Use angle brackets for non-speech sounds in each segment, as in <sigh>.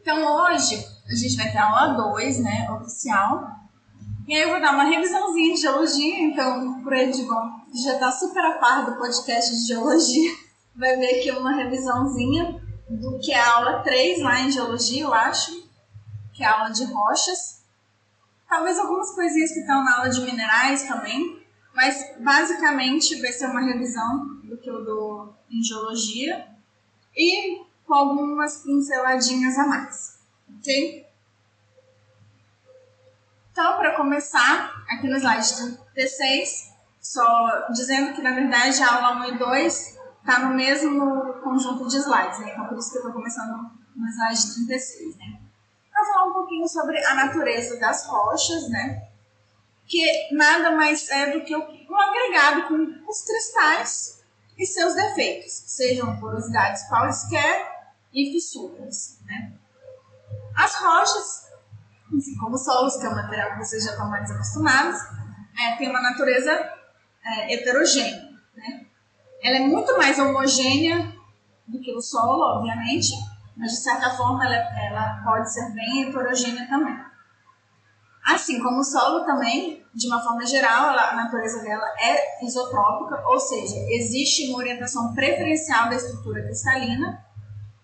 Então hoje a gente vai ter aula 2, né, oficial. E aí eu vou dar uma revisãozinha de geologia, então por aí de bom, já tá super a par do podcast de geologia, <laughs> vai ver aqui uma revisãozinha do que é a aula 3 lá em geologia, eu acho, que é a aula de rochas. Talvez algumas coisinhas que estão na aula de minerais também, mas basicamente vai ser uma revisão do que eu dou em geologia e com algumas pinceladinhas a mais, ok? Então, para começar, aqui no slide 36, só dizendo que na verdade a aula 1 e 2 está no mesmo conjunto de slides, né? Então, por isso que eu estou começando no slide 36, né? Para falar um pouquinho sobre a natureza das rochas, né? Que nada mais é do que um agregado com os cristais e seus defeitos, sejam porosidades quaisquer e fissuras. Né? As rochas, assim como solos, que é um material que vocês já estão mais acostumados, é, tem uma natureza é, heterogênea. Né? Ela é muito mais homogênea do que o solo, obviamente, mas de certa forma ela, ela pode ser bem heterogênea também. Assim como o solo também, de uma forma geral, a natureza dela é isotrópica, ou seja, existe uma orientação preferencial da estrutura cristalina,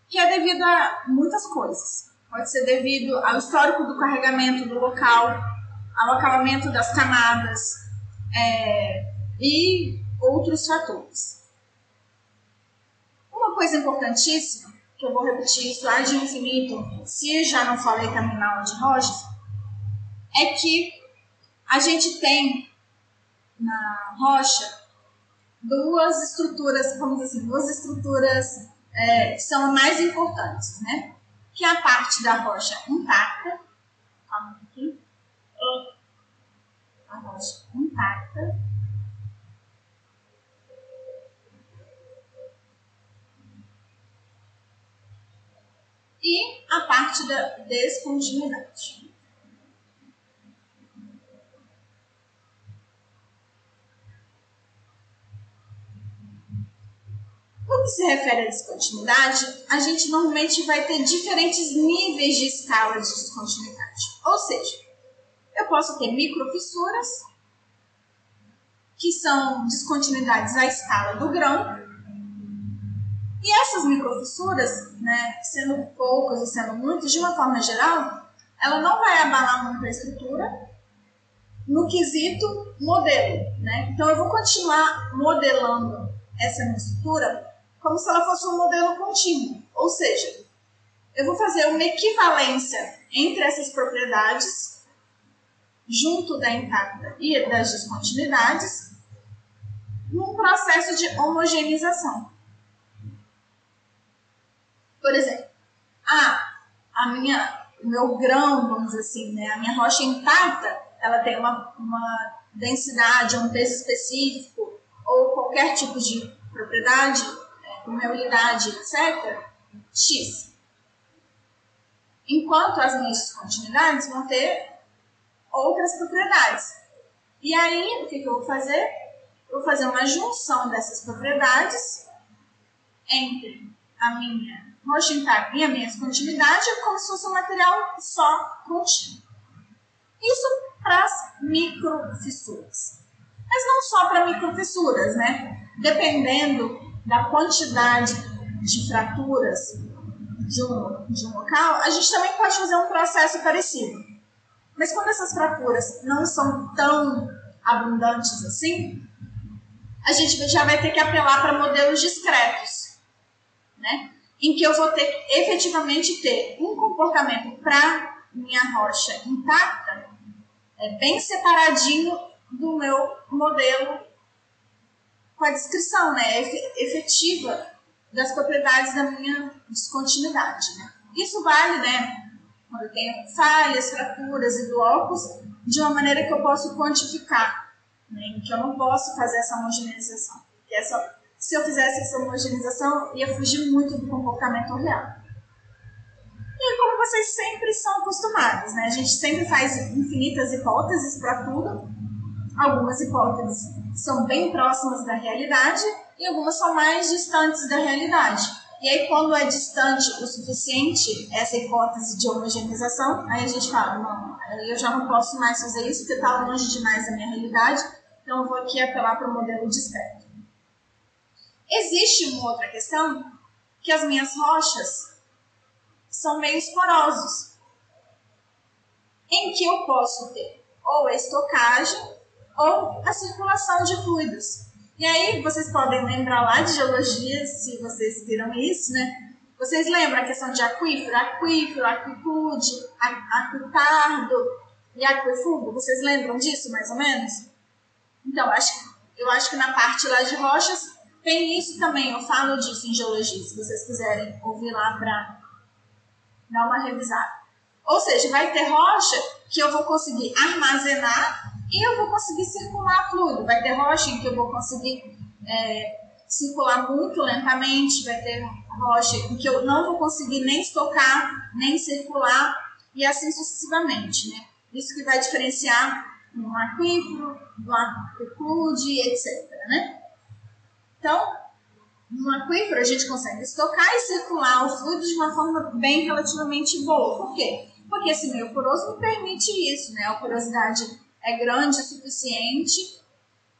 que é devido a muitas coisas. Pode ser devido ao histórico do carregamento do local, ao acabamento das camadas é, e outros fatores. Uma coisa importantíssima, que eu vou repetir isso lá de infinito, se já não falei também na aula de rochas, é que a gente tem na rocha duas estruturas, vamos dizer assim, duas estruturas é, são mais importantes, né? Que é a parte da rocha intacta, calma aqui, a rocha intacta, e a parte da descontinuidade. No que se refere à descontinuidade, a gente normalmente vai ter diferentes níveis de escala de descontinuidade. Ou seja, eu posso ter microfissuras, que são descontinuidades à escala do grão, e essas microfissuras, né, sendo poucas ou sendo muitas, de uma forma geral, ela não vai abalar muito a estrutura no quesito modelo. Né? Então, eu vou continuar modelando essa estrutura como se ela fosse um modelo contínuo. Ou seja, eu vou fazer uma equivalência entre essas propriedades junto da intacta e das descontinuidades num processo de homogeneização. Por exemplo, a, a minha, o meu grão, vamos dizer assim, né, a minha rocha intacta, ela tem uma, uma densidade, um peso específico ou qualquer tipo de propriedade permeabilidade, etc., X. Enquanto as minhas descontinuidades vão ter outras propriedades. E aí, o que, que eu vou fazer? Eu vou fazer uma junção dessas propriedades entre a minha rocha intacta e a minha descontinuidade, como se fosse um material só contínuo. Isso para as microfissuras. Mas não só para microfissuras, né? Dependendo da quantidade de fraturas de um, de um local, a gente também pode fazer um processo parecido. Mas quando essas fraturas não são tão abundantes assim, a gente já vai ter que apelar para modelos discretos, né? em que eu vou ter que efetivamente ter um comportamento para minha rocha intacta, é, bem separadinho do meu modelo com a descrição né, efetiva das propriedades da minha descontinuidade. Né? Isso vale né, quando eu tenho falhas, fraturas e blocos, de uma maneira que eu posso quantificar, né, que eu não posso fazer essa homogeneização. Porque essa, se eu fizesse essa homogeneização, ia fugir muito do comportamento real. E como vocês sempre são acostumados, né? A gente sempre faz infinitas hipóteses para tudo. Algumas hipóteses são bem próximas da realidade e algumas são mais distantes da realidade. E aí, quando é distante o suficiente essa hipótese de homogeneização, aí a gente fala, não, eu já não posso mais fazer isso porque está longe demais da minha realidade, então eu vou aqui apelar para o modelo discreto. Existe uma outra questão, que as minhas rochas são meios porosos, em que eu posso ter ou estocagem ou a circulação de fluidos. E aí, vocês podem lembrar lá de geologia, se vocês viram isso, né? Vocês lembram a questão de aquífero, aquífero, aquitude, aquitardo e aquífugo? Vocês lembram disso, mais ou menos? Então, acho, eu acho que na parte lá de rochas tem isso também. Eu falo disso em geologia, se vocês quiserem ouvir lá para dar uma revisada. Ou seja, vai ter rocha que eu vou conseguir armazenar e eu vou conseguir circular fluido. Vai ter rocha em que eu vou conseguir é, circular muito lentamente, vai ter rocha em que eu não vou conseguir nem estocar, nem circular, e assim sucessivamente. Né? Isso que vai diferenciar um aquífero, um aquiclude, etc. Né? Então, no aquífero a gente consegue estocar e circular o fluido de uma forma bem relativamente boa. Por quê? Porque esse meio poroso me permite isso, né? A porosidade é grande o suficiente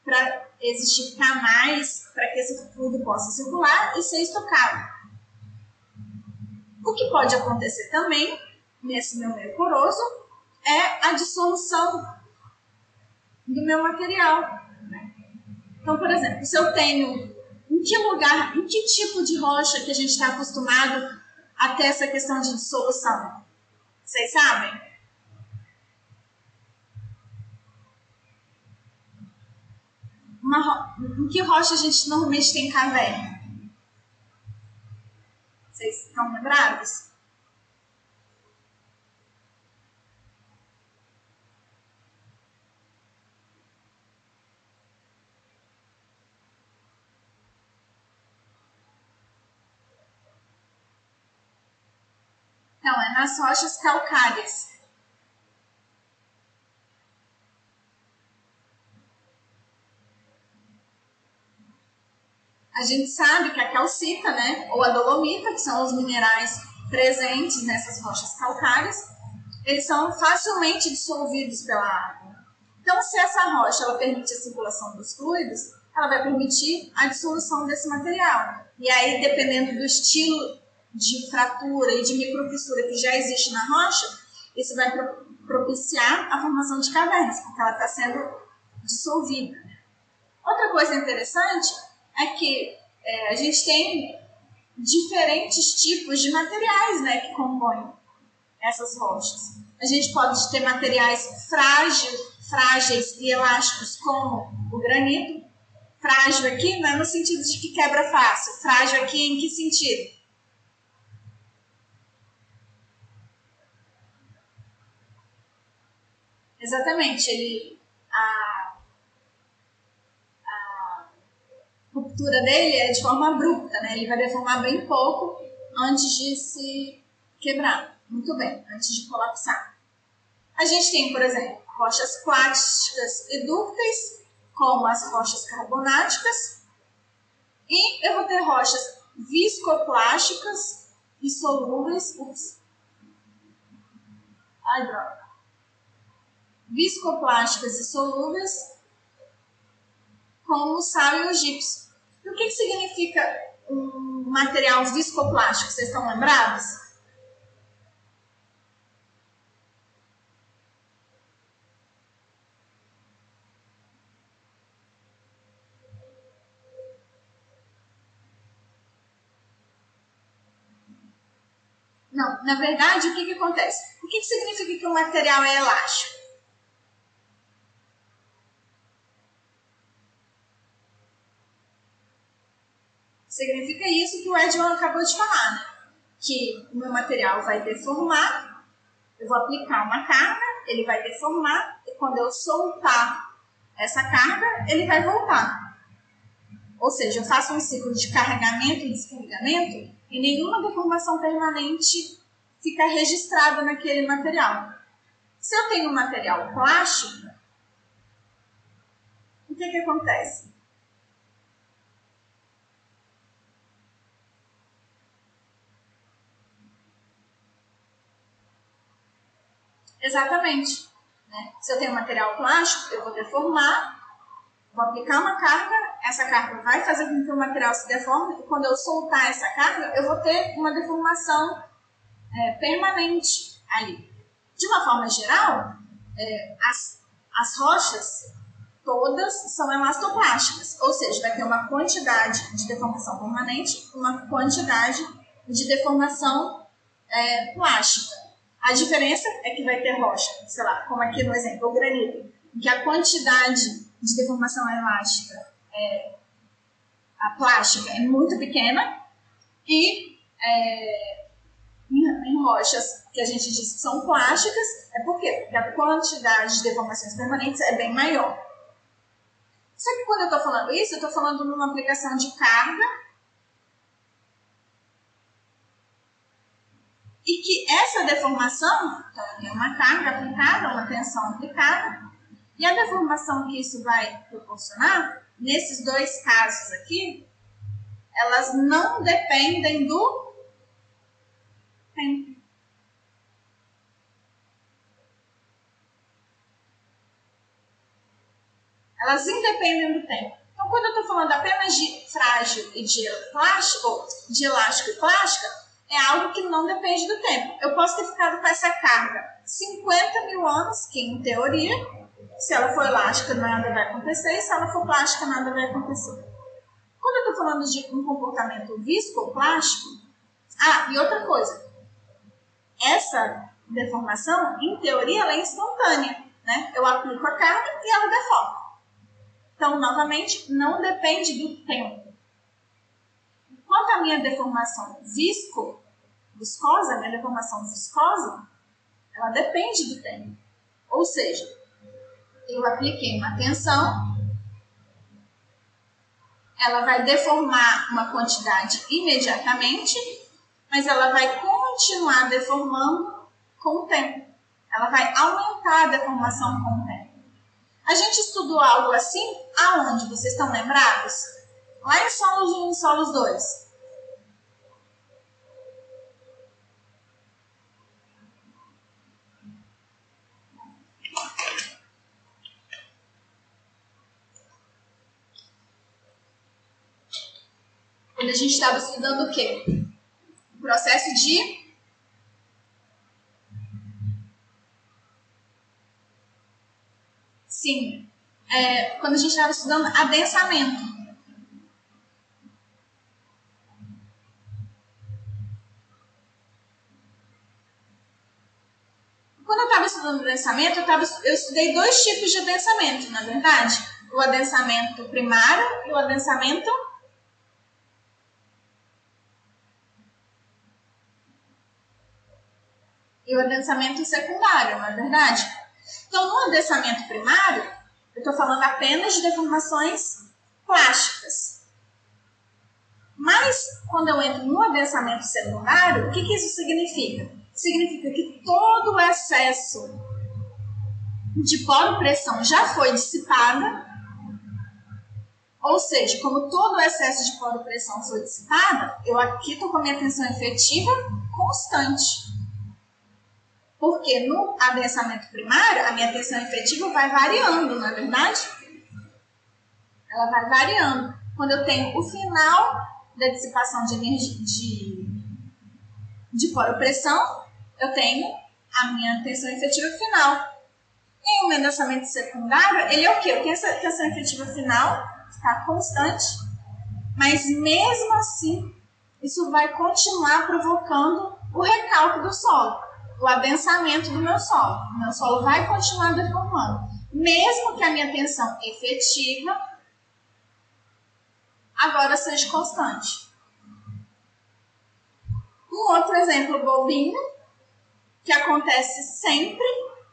para existir canais para que esse fluido possa circular e ser estocado. O que pode acontecer também nesse meu meio poroso é a dissolução do meu material. Né? Então, por exemplo, se eu tenho em que lugar, em que tipo de rocha que a gente está acostumado a ter essa questão de dissolução? Vocês sabem? Uma, em que rocha a gente normalmente tem caverna? Vocês estão lembrados? Então, é nas rochas calcárias. A gente sabe que a calcita, né, ou a dolomita, que são os minerais presentes nessas rochas calcárias, eles são facilmente dissolvidos pela água. Então, se essa rocha ela permite a circulação dos fluidos, ela vai permitir a dissolução desse material. E aí, dependendo do estilo de fratura e de microfissura que já existe na rocha, isso vai propiciar a formação de cavernas, porque ela está sendo dissolvida. Outra coisa interessante é que é, a gente tem diferentes tipos de materiais né, que compõem essas rochas. A gente pode ter materiais frágil, frágeis e elásticos, como o granito. Frágil aqui não é no sentido de que quebra fácil. Frágil aqui em que sentido? Exatamente, ele a, ruptura dele é de forma abrupta, né? Ele vai deformar bem pouco antes de se quebrar. Muito bem, antes de colapsar. A gente tem, por exemplo, rochas plásticas e dúcteis, como as rochas carbonáticas. E eu vou ter rochas viscoplásticas e solúveis. Ups. Ai, droga. Viscoplásticas e solúveis, como o sal e o gipso. E o que, que significa um material viscoplástico? Vocês estão lembrados? Não, na verdade, o que, que acontece? O que, que significa que o material é elástico? Significa isso que o Edman acabou de falar, né? Que o meu material vai deformar, eu vou aplicar uma carga, ele vai deformar, e quando eu soltar essa carga, ele vai voltar. Ou seja, eu faço um ciclo de carregamento e descarregamento e nenhuma deformação permanente fica registrada naquele material. Se eu tenho um material plástico, o que, que acontece? Exatamente. Né? Se eu tenho material plástico, eu vou deformar, vou aplicar uma carga, essa carga vai fazer com que o material se deforme, e quando eu soltar essa carga, eu vou ter uma deformação é, permanente ali. De uma forma geral, é, as, as rochas todas são elastoplásticas, ou seja, vai ter uma quantidade de deformação permanente, uma quantidade de deformação é, plástica. A diferença é que vai ter rocha, sei lá, como aqui no exemplo, o granito, em que a quantidade de deformação elástica, é, a plástica, é muito pequena, e é, em, rochas que a gente diz que são plásticas, é? Porque a quantidade de deformações permanentes é bem maior. Só que quando eu estou falando isso, eu estou falando numa aplicação de carga e que essa deformação, então é uma carga aplicada, uma tensão aplicada, e a deformação que isso vai proporcionar, nesses dois casos aqui, elas não dependem do tempo. Elas independem do tempo. Então, quando eu estou falando apenas de frágil e de plástico, de elástico e plástica, é algo que não depende do tempo. Eu posso ter ficado com essa carga 50 mil anos, que em teoria, se ela for elástica, nada vai acontecer, e se ela for plástica, nada vai acontecer. Quando eu estou falando de um comportamento viscoplástico, ah, e outra coisa, essa deformação, em teoria, ela é instantânea. Né? Eu aplico a carga e ela deforma. Então, novamente, não depende do tempo. Quanto à minha deformação visco, viscosa, minha deformação viscosa, ela depende do tempo. Ou seja, eu apliquei uma tensão, ela vai deformar uma quantidade imediatamente, mas ela vai continuar deformando com o tempo. Ela vai aumentar a deformação com o tempo. A gente estudou algo assim aonde? Vocês estão lembrados? Lá em solos 1 e solos 2. Quando a gente estava estudando o quê? O processo de Sim. É, quando a gente estava estudando adensamento. Quando eu estava estudando adensamento, eu, tava, eu estudei dois tipos de adensamento, na verdade. O adensamento primário e o adensamento e o adensamento secundário, na é verdade. Então, no adensamento primário, eu estou falando apenas de deformações plásticas. Mas, quando eu entro no adensamento secundário, o que, que isso significa? Significa que todo o excesso de poro-pressão já foi dissipada, ou seja, como todo o excesso de poro-pressão foi dissipada, eu aqui estou com a minha tensão efetiva constante. Porque no adensamento primário, a minha tensão efetiva vai variando, não é verdade? Ela vai variando. Quando eu tenho o final da dissipação de energia de, de poropressão, eu tenho a minha tensão efetiva final. E o adensamento secundário, ele é o quê? Eu tenho essa tensão efetiva final, está constante, mas mesmo assim, isso vai continuar provocando o recalque do solo o adensamento do meu solo. Meu solo vai continuar deformando. Mesmo que a minha tensão efetiva agora seja constante. Um outro exemplo bobinho que acontece sempre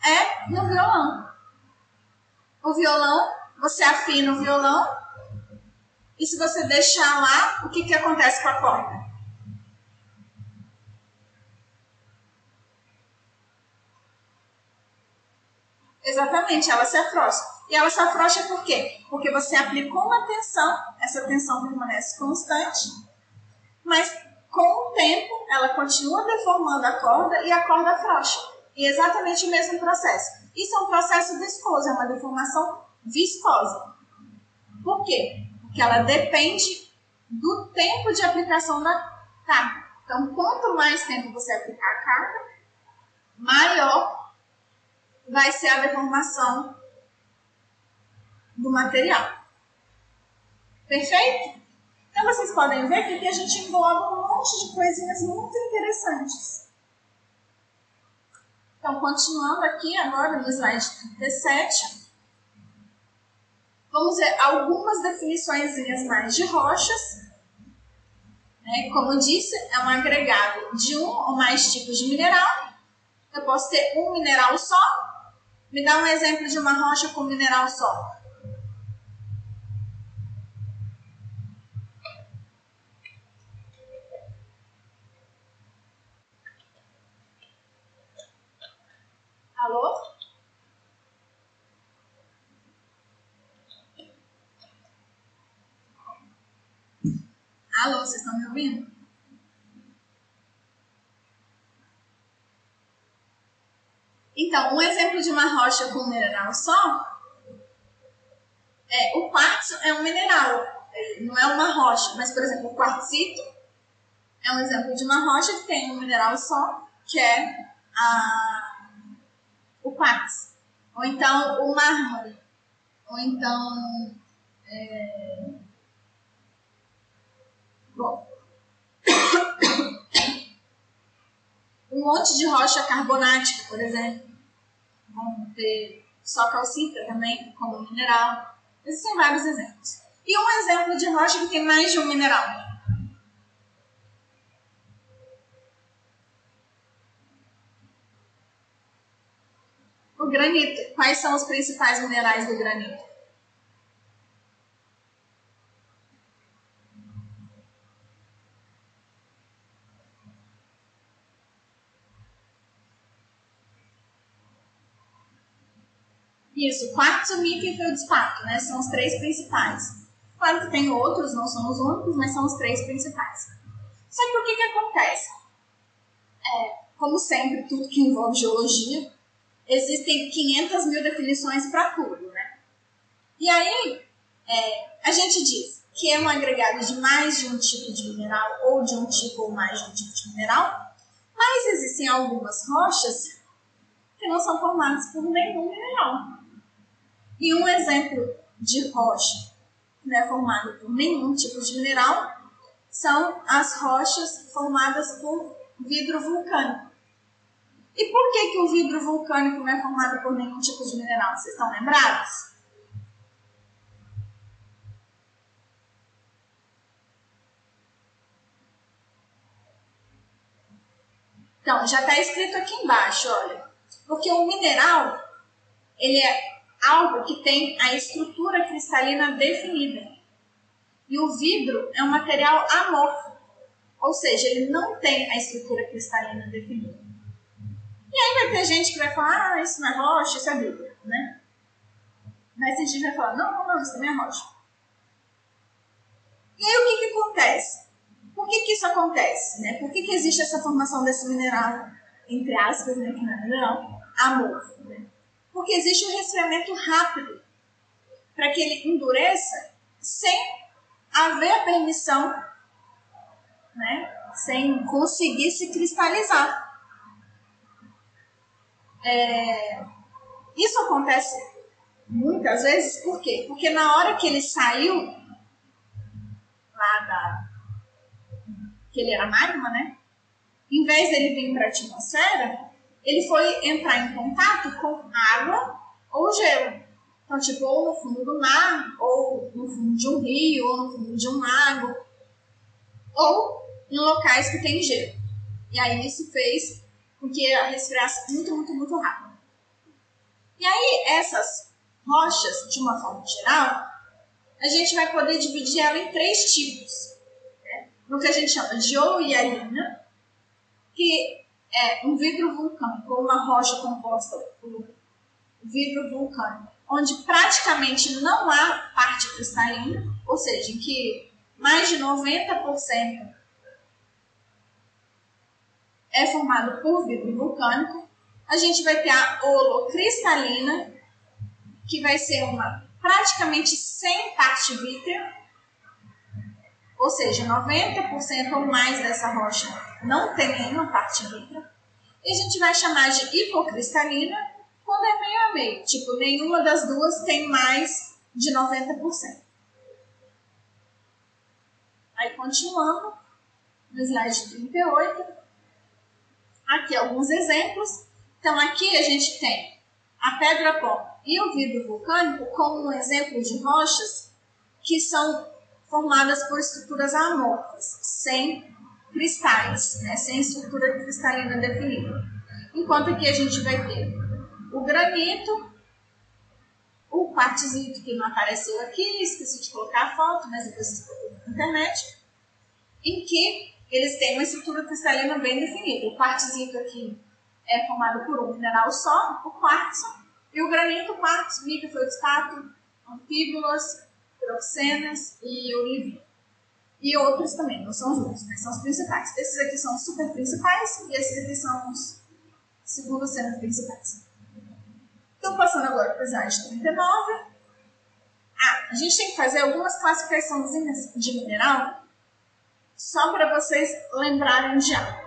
é no violão. O violão, você afina o violão e se você deixar lá, o que, que acontece com a corda? Exatamente, ela se afrouxa. E ela se afrouxa por quê? Porque você aplicou uma tensão, essa tensão permanece constante, mas com o tempo ela continua deformando a corda e a corda afrouxa. E exatamente o mesmo processo. Isso é um processo viscoso, é uma deformação viscosa. Por quê? Porque ela depende do tempo de aplicação da carga. Então, quanto mais tempo você aplicar a carga, maior vai ser a deformação do material. Perfeito? Então vocês podem ver que aqui a gente engloba um monte de coisinhas muito interessantes. Então, continuando aqui agora no slide 37, vamos ver algumas definições mais de rochas. Né? Como disse, é um agregado de um ou mais tipos de mineral. Eu posso ter um mineral só. Me dá um exemplo de uma rocha com mineral só. Alô? Alô, vocês estão me ouvindo? Então, um exemplo de uma rocha com mineral só é o quartzo é um mineral, não é uma rocha, mas por exemplo, o quartzito é um exemplo de uma rocha que tem um mineral só, que é a o quartzo, ou então o mármore, ou então. É... Bom. <coughs> um monte de rocha carbonática, por exemplo. Vamos ter só calcita também, como mineral. Existem vários exemplos. E um exemplo de rocha que tem mais de um mineral. O granito. Quais são os principais minerais do granito? Isso, quartzo, níquel e feldspato, né? São os três principais. Claro que tem outros, não são os únicos, mas são os três principais. Só que o que, que acontece? É, como sempre, tudo que envolve geologia, existem 500 mil definições para tudo, né? E aí, é, a gente diz que é um agregado de mais de um tipo de mineral ou de um tipo ou mais de um tipo de mineral, mas existem algumas rochas que não são formadas por nenhum mineral. E um exemplo de rocha que não é formada por nenhum tipo de mineral são as rochas formadas por vidro vulcânico. E por que, que o vidro vulcânico não é formado por nenhum tipo de mineral? Vocês estão lembrados? Então, já está escrito aqui embaixo, olha. Porque o mineral, ele é algo que tem a estrutura cristalina definida. E o vidro é um material amorfo, ou seja, ele não tem a estrutura cristalina definida. E aí vai ter gente que vai falar, ah, isso não é rocha, isso é vidro, né? Mas tem gente vai falar, não, não, não, isso também é rocha. E aí o que, que acontece? Por que, que isso acontece? Né? Por que, que existe essa formação desse mineral, entre aspas, né, que não é mineral, amorfo? Né? Porque existe um resfriamento rápido para que ele endureça sem haver a permissão, né? sem conseguir se cristalizar. É, isso acontece muitas vezes, por quê? Porque na hora que ele saiu lá da. que ele era magma, né? Em vez dele vir para a atmosfera, ele foi entrar em contato com água ou gelo. Então, tipo, ou no fundo do mar, ou no fundo de um rio, ou no fundo de um lago, ou em locais que tem gelo. E aí isso fez porque a resfriasse muito, muito, muito rápido. E aí, essas rochas, de uma forma geral, a gente vai poder dividir ela em três tipos. Né? No que a gente chama de oiarina, que é um vidro vulcânico, uma rocha composta por vidro vulcânico, onde praticamente não há parte cristalina, ou seja, em que mais de 90% é formado por vidro vulcânico. A gente vai ter a holocristalina, que vai ser uma praticamente sem parte vítrea, ou seja, 90% ou mais dessa rocha não tem nenhuma parte vítrea. E a gente vai chamar de hipocristalina quando é meio a meio, tipo, nenhuma das duas tem mais de 90%. Aí, continuando, no slide 38, aqui alguns exemplos. Então, aqui a gente tem a pedra pó e o vidro vulcânico como um exemplo de rochas que são formadas por estruturas amorfas, sem cristais, né, sem estrutura cristalina definida. Enquanto aqui a gente vai ter o granito, o quartzito que não apareceu aqui, esqueci de colocar a foto, mas depois vocês procuram na internet, em que eles têm uma estrutura cristalina bem definida. O quartzito aqui é formado por um mineral só, o quartzo, e o granito, quartzo, mica, feldspato, anfíbulas, piroxenas e olivino. E outros também, não são os únicos, mas são os principais. Esses aqui são os super principais e esses aqui são os segundo sendo principais. Então, passando agora para o slide 39. Ah, a gente tem que fazer algumas classificações de mineral só para vocês lembrarem já.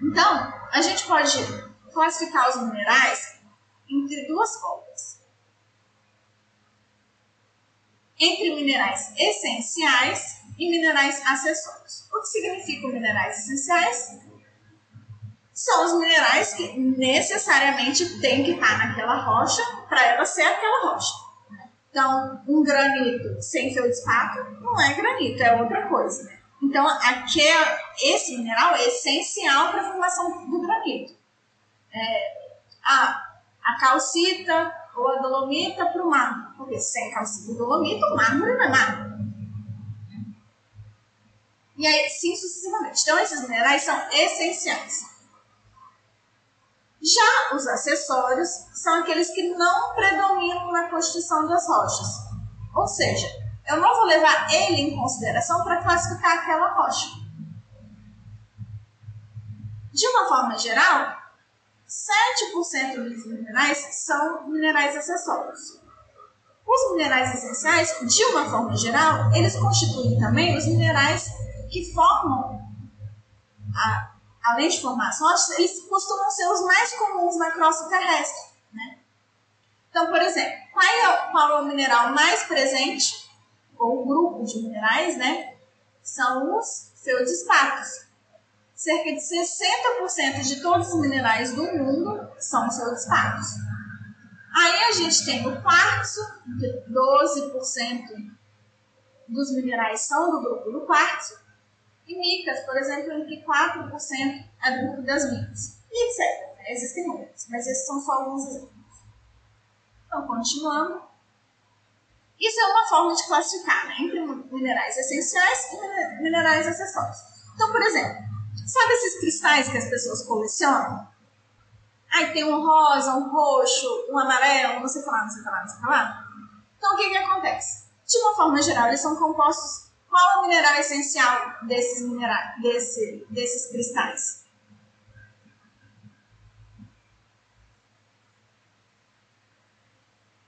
Então, a gente pode classificar os minerais entre duas formas. Entre minerais essenciais e minerais acessórios. O que significa minerais essenciais? São os minerais que necessariamente tem que estar naquela rocha para ela ser aquela rocha. Então, um granito sem feldspato não é granito, é outra coisa. Então, aquele, esse mineral é essencial para a formação do granito. É, a, a calcita ou a dolomita para o mármore. Porque sem calcita e dolomita, o mármore não é mármore. E aí, sim sucessivamente. Então, esses minerais são essenciais. Já os acessórios são aqueles que não predominam na constituição das rochas. Ou seja, eu não vou levar ele em consideração para classificar aquela rocha. De uma forma geral, 7% dos minerais são minerais acessórios. Os minerais essenciais, de uma forma geral, eles constituem também os minerais que formam a além de formar rochas, eles costumam ser os mais comuns na crosta terrestre. Né? Então, por exemplo, qual é, qual é o mineral mais presente, ou grupo de minerais, né? São os feldspatos. Cerca de 60% de todos os minerais do mundo são feldspatos. Aí a gente tem o quartzo, que 12% dos minerais são do grupo do quartzo, e micas, por exemplo, em que 4% é do grupo das micas. E etc. Existem outros, mas esses são só alguns exemplos. Então, continuando. Isso é uma forma de classificar né, entre minerais essenciais e minerais acessórios. Então, por exemplo, sabe esses cristais que as pessoas colecionam? Aí tem um rosa, um roxo, um amarelo, não sei falar, não sei falar, não sei falar. Então, o que, que acontece? De uma forma geral, eles são compostos qual é o mineral essencial desses, minerais, desse, desses cristais?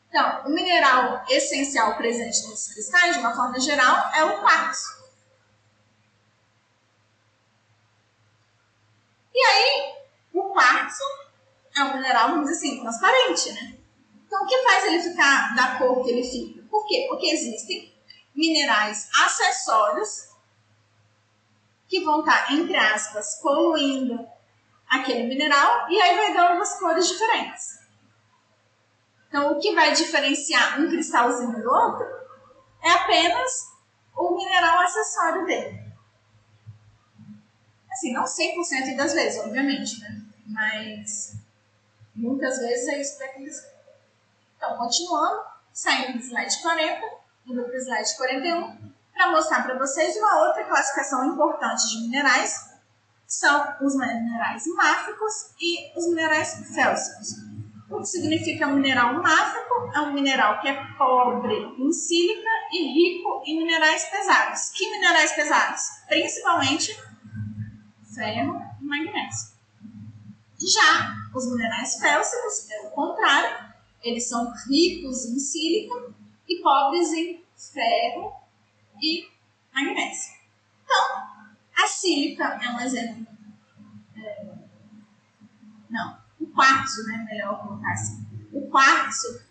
Então, o mineral essencial presente nesses cristais, de uma forma geral, é o quartzo. E aí, o quartzo é um mineral, vamos dizer assim, transparente, né? Então, o que faz ele ficar da cor que ele fica? Por quê? Porque existem minerais acessórios que vão estar, entre aspas, poluindo aquele mineral e aí vai dando umas cores diferentes. Então, o que vai diferenciar um cristalzinho do outro é apenas o mineral acessório dele. Assim, não 100% das vezes, obviamente, né? Mas muitas vezes é isso que acontecer. Então, continuando, saindo do slide 40, indo para o slide 41, para mostrar para vocês uma outra classificação importante de minerais, são os minerais máficos e os minerais félsicos. O que significa mineral máfico? É um mineral que é pobre em sílica e rico em minerais pesados. Que minerais pesados? Principalmente ferro e magnésio. Já os minerais félsicos é o contrário, eles são ricos em sílica e pobres em ferro e magnésio. Então, a sílica é um exemplo. É, não, o quartzo, né? Melhor colocar assim. O quartzo.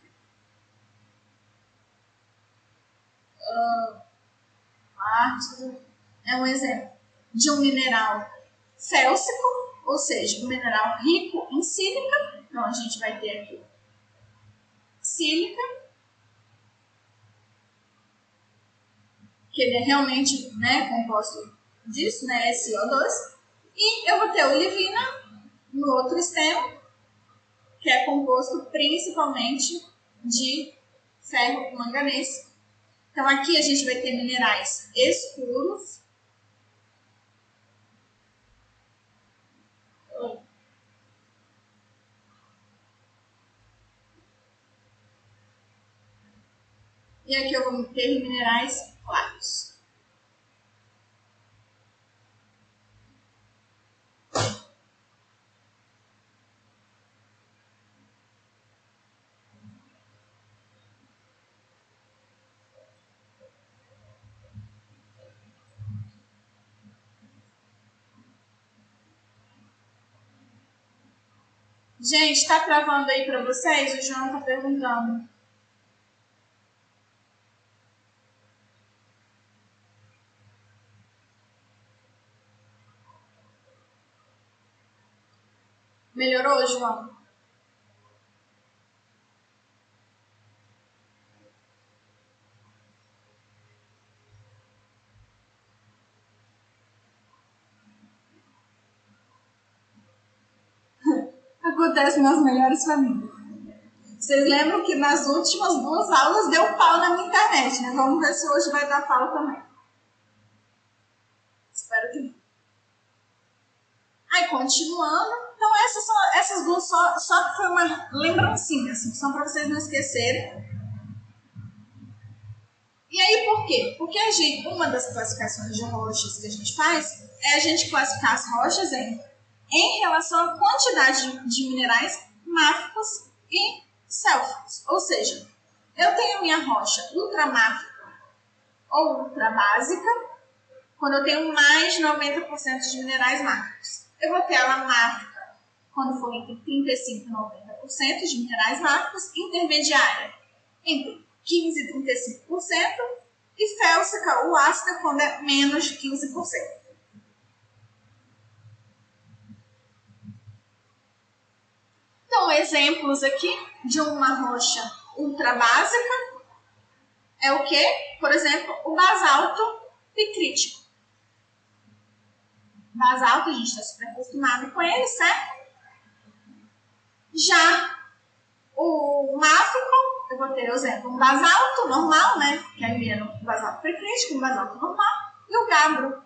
Uh, quartzo é um exemplo de um mineral félsico, ou seja, um mineral rico em sílica. Então, a gente vai ter aqui sílica, que ele é realmente né, composto disso, né, SO2, e eu vou ter olivina no outro extremo, que é composto principalmente de ferro e manganês. Então aqui a gente vai ter minerais escuros, E aqui eu vou ter minerais claros. Gente, tá travando aí para vocês? O João tá perguntando. Melhorou, João? <laughs> Acontece nas melhores famílias. Vocês lembram que nas últimas duas aulas deu pau na minha internet, né? Vamos ver se hoje vai dar pau também. Espero que não. Aí, continuando, então, essas, são, essas duas só, só foi uma lembrancinha, assim, só para vocês não esquecerem. E aí, por quê? Porque a gente, uma das classificações de rochas que a gente faz é a gente classificar as rochas em, em relação à quantidade de, de minerais máficos e célficos. Ou seja, eu tenho minha rocha ultramáfica ou ultrabásica quando eu tenho mais de 90% de minerais máficos. Eu vou ter ela máfica quando for entre 35% e 90% de minerais máficos, intermediária entre 15% e 35%, e félsica ou ácida quando é menos de 15%. Então, exemplos aqui de uma rocha ultrabásica é o que? Por exemplo, o basalto picrítico. Basalto, a gente está super acostumado com ele, certo? Já o máfico, eu vou ter, por exemplo, um basalto normal, né? Que aí é um basalto precrítico, um basalto normal, e o gabro.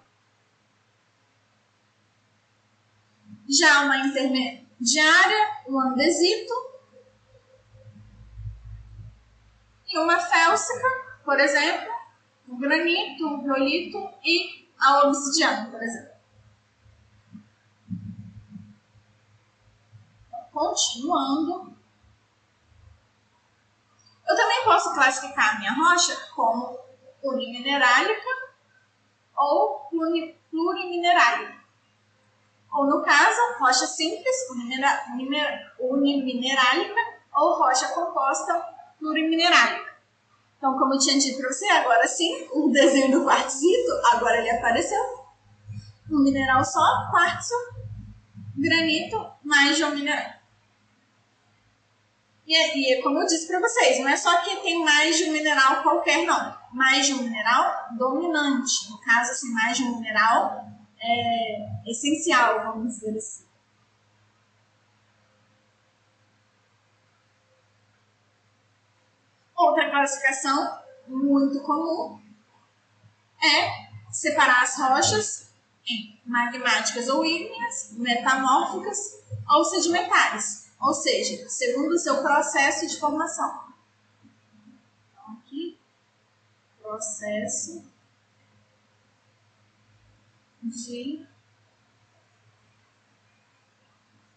Já uma intermediária, o andesito, e uma félsica, por exemplo, o granito, o violito e a obsidiana, por exemplo. Continuando. Eu também posso classificar a minha rocha como uniminerálica ou pluriminerálica. Ou, no caso, rocha simples, uniminerálica, ou rocha composta pluriminerálica. Então, como eu tinha dito para você, agora sim, o desenho do quartzito, agora ele apareceu. Um mineral só, quartzo, granito, mais de um mineral. E, é, e como eu disse para vocês, não é só que tem mais de um mineral qualquer, não. Mais de um mineral dominante. No caso, assim, mais de um mineral é, essencial, vamos dizer assim. Outra classificação muito comum é separar as rochas em magmáticas ou ígneas, metamórficas ou sedimentares. Ou seja, segundo o seu processo de formação. Então, aqui, processo de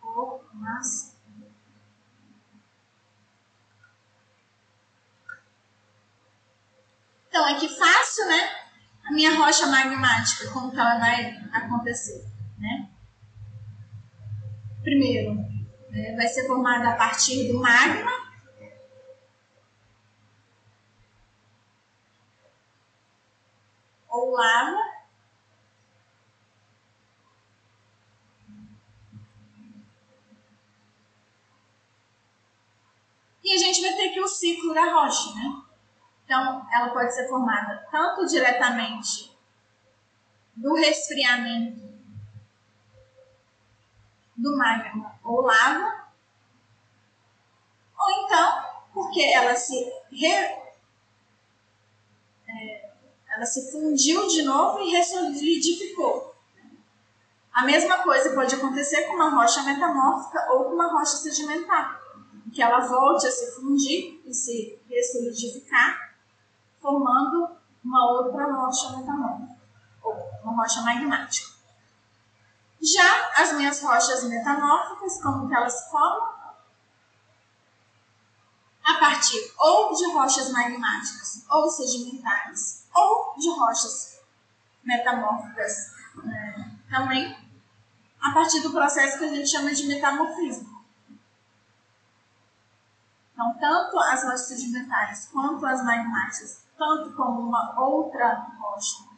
formação. Então, é que fácil, né? A minha rocha magmática, como que ela vai acontecer, né? Primeiro, né, vai ser formada a partir do magma, ou lava, e a gente vai ter aqui o ciclo da rocha, né? Então, ela pode ser formada tanto diretamente do resfriamento do magma ou lava, ou então porque ela se re, é, ela se fundiu de novo e ressolidificou. A mesma coisa pode acontecer com uma rocha metamórfica ou com uma rocha sedimentar, que ela volte a se fundir e se ressolidificar formando uma outra rocha metamórfica, ou uma rocha magmática. Já as minhas rochas metamórficas, como que elas formam? A partir ou de rochas magmáticas ou sedimentares, ou de rochas metamórficas né, também, a partir do processo que a gente chama de metamorfismo. Então, tanto as rochas sedimentares quanto as magmáticas tanto como uma outra rocha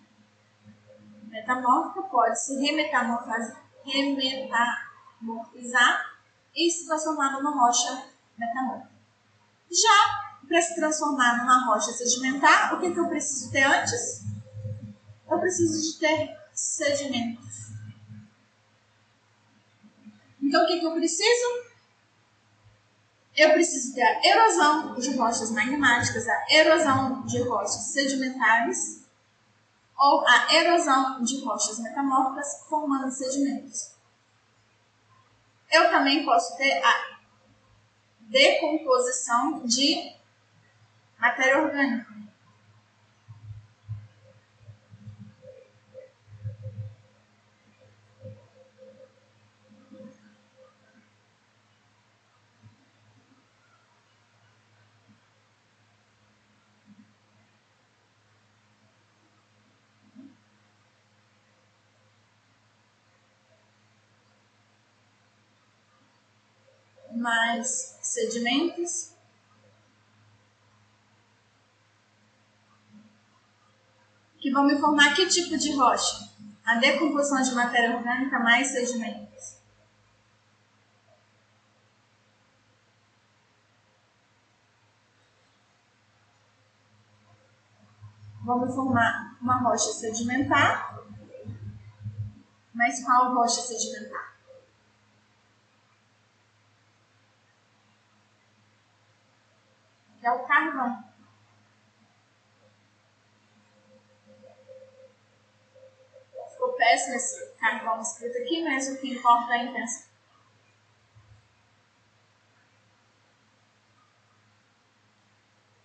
metamórfica, pode se remetamorfizar, e se transformar numa rocha metamórfica. Já para se transformar numa rocha sedimentar, o que, que eu preciso ter antes? Eu preciso de ter sedimentos. Então, o que, que eu preciso? eu preciso ter a erosão de rochas magmáticas, a erosão de rochas sedimentares ou a erosão de rochas metamórficas formando sedimentos. Eu também posso ter a decomposição de matéria orgânica. Mais sedimentos. Que vão me formar que tipo de rocha? A decomposição de matéria orgânica mais sedimentos. Vamos formar uma rocha sedimentar. Mas qual rocha sedimentar? Que é o carvão. Ficou péssimo esse carvão escrito aqui, mas o que importa é a intenção.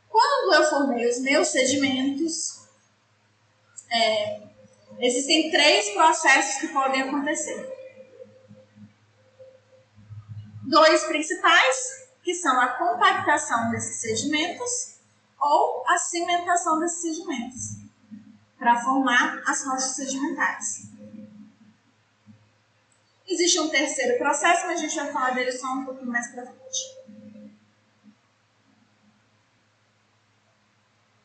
Quando eu formei os meus sedimentos, é, existem três processos que podem acontecer. Dois principais, que são a compactação desses sedimentos ou a cimentação desses sedimentos, para formar as rochas sedimentares. Existe um terceiro processo, mas a gente vai falar dele só um pouquinho mais para frente.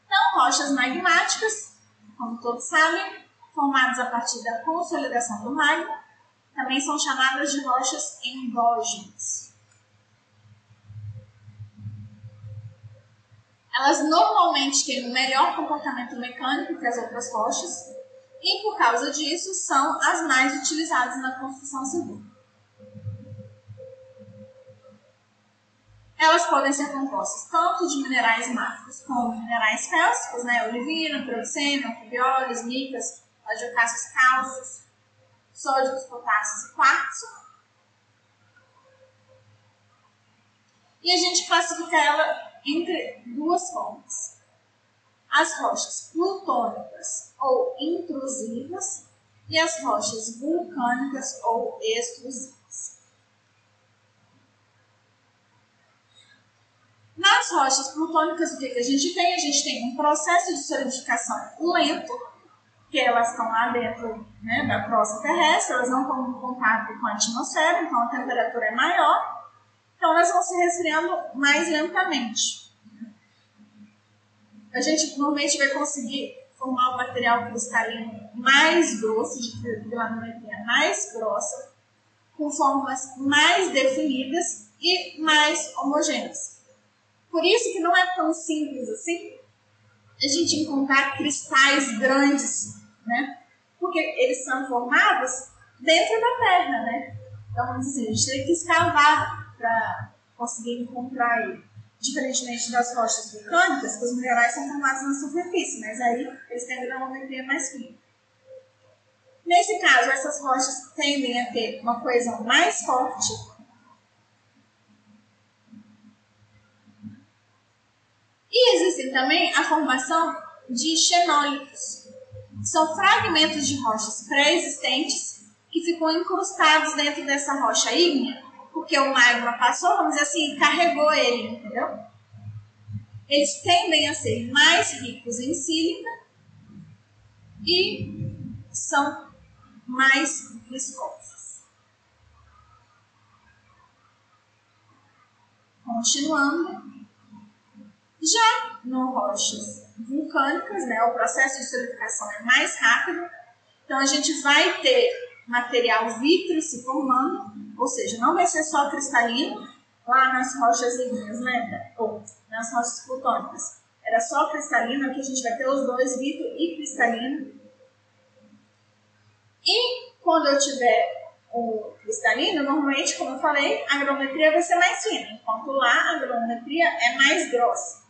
Então, rochas magmáticas, como todos sabem, formadas a partir da consolidação do magma, também são chamadas de rochas endógenas. Elas normalmente têm um melhor comportamento mecânico que as outras rochas e, por causa disso, são as mais utilizadas na construção civil. Elas podem ser compostas tanto de minerais magros como minerais félsicos, né, olivina, piroxeno, anfibioles, micas, radiocáceos cálcios, sódios, potássios e quartzo. E a gente classifica ela entre duas fontes. As rochas plutônicas ou intrusivas e as rochas vulcânicas ou extrusivas. Nas rochas plutônicas, o que, que a gente tem? A gente tem um processo de solidificação lento, que elas estão lá dentro né, da crosta terrestre, elas não estão em contato com a atmosfera, então a temperatura é maior então elas vão se resfriando mais lentamente. A gente normalmente vai conseguir formar um material cristalino mais grosso, de granometria mais grossa, com formas mais definidas e mais homogêneas. Por isso que não é tão simples assim a gente encontrar cristais grandes, né? Porque eles são formados dentro da Terra, né? Então, vamos dizer, a gente tem que escavar para conseguir encontrar ele. Diferentemente das rochas vulcânicas, que os minerais são formados na superfície, mas aí eles têm a granulometria mais fina. Nesse caso, essas rochas tendem a ter uma coesão mais forte. E existem também a formação de xenólitos. São fragmentos de rochas pré-existentes que ficam incrustados dentro dessa rocha ígnea, porque o magma passou, vamos dizer assim, carregou ele, entendeu? Eles tendem a ser mais ricos em sílica e são mais viscosas. Continuando, já no rochas vulcânicas, né, o processo de solidificação é mais rápido, então a gente vai ter material vítreo se formando, ou seja, não vai ser só cristalino, lá nas rochas ígneas, lembra? Ou nas rochas plutônicas. Era só cristalino, aqui a gente vai ter os dois, vítreo e cristalino. E quando eu tiver o cristalino, normalmente, como eu falei, a granulometria vai ser mais fina, enquanto lá a granulometria é mais grossa.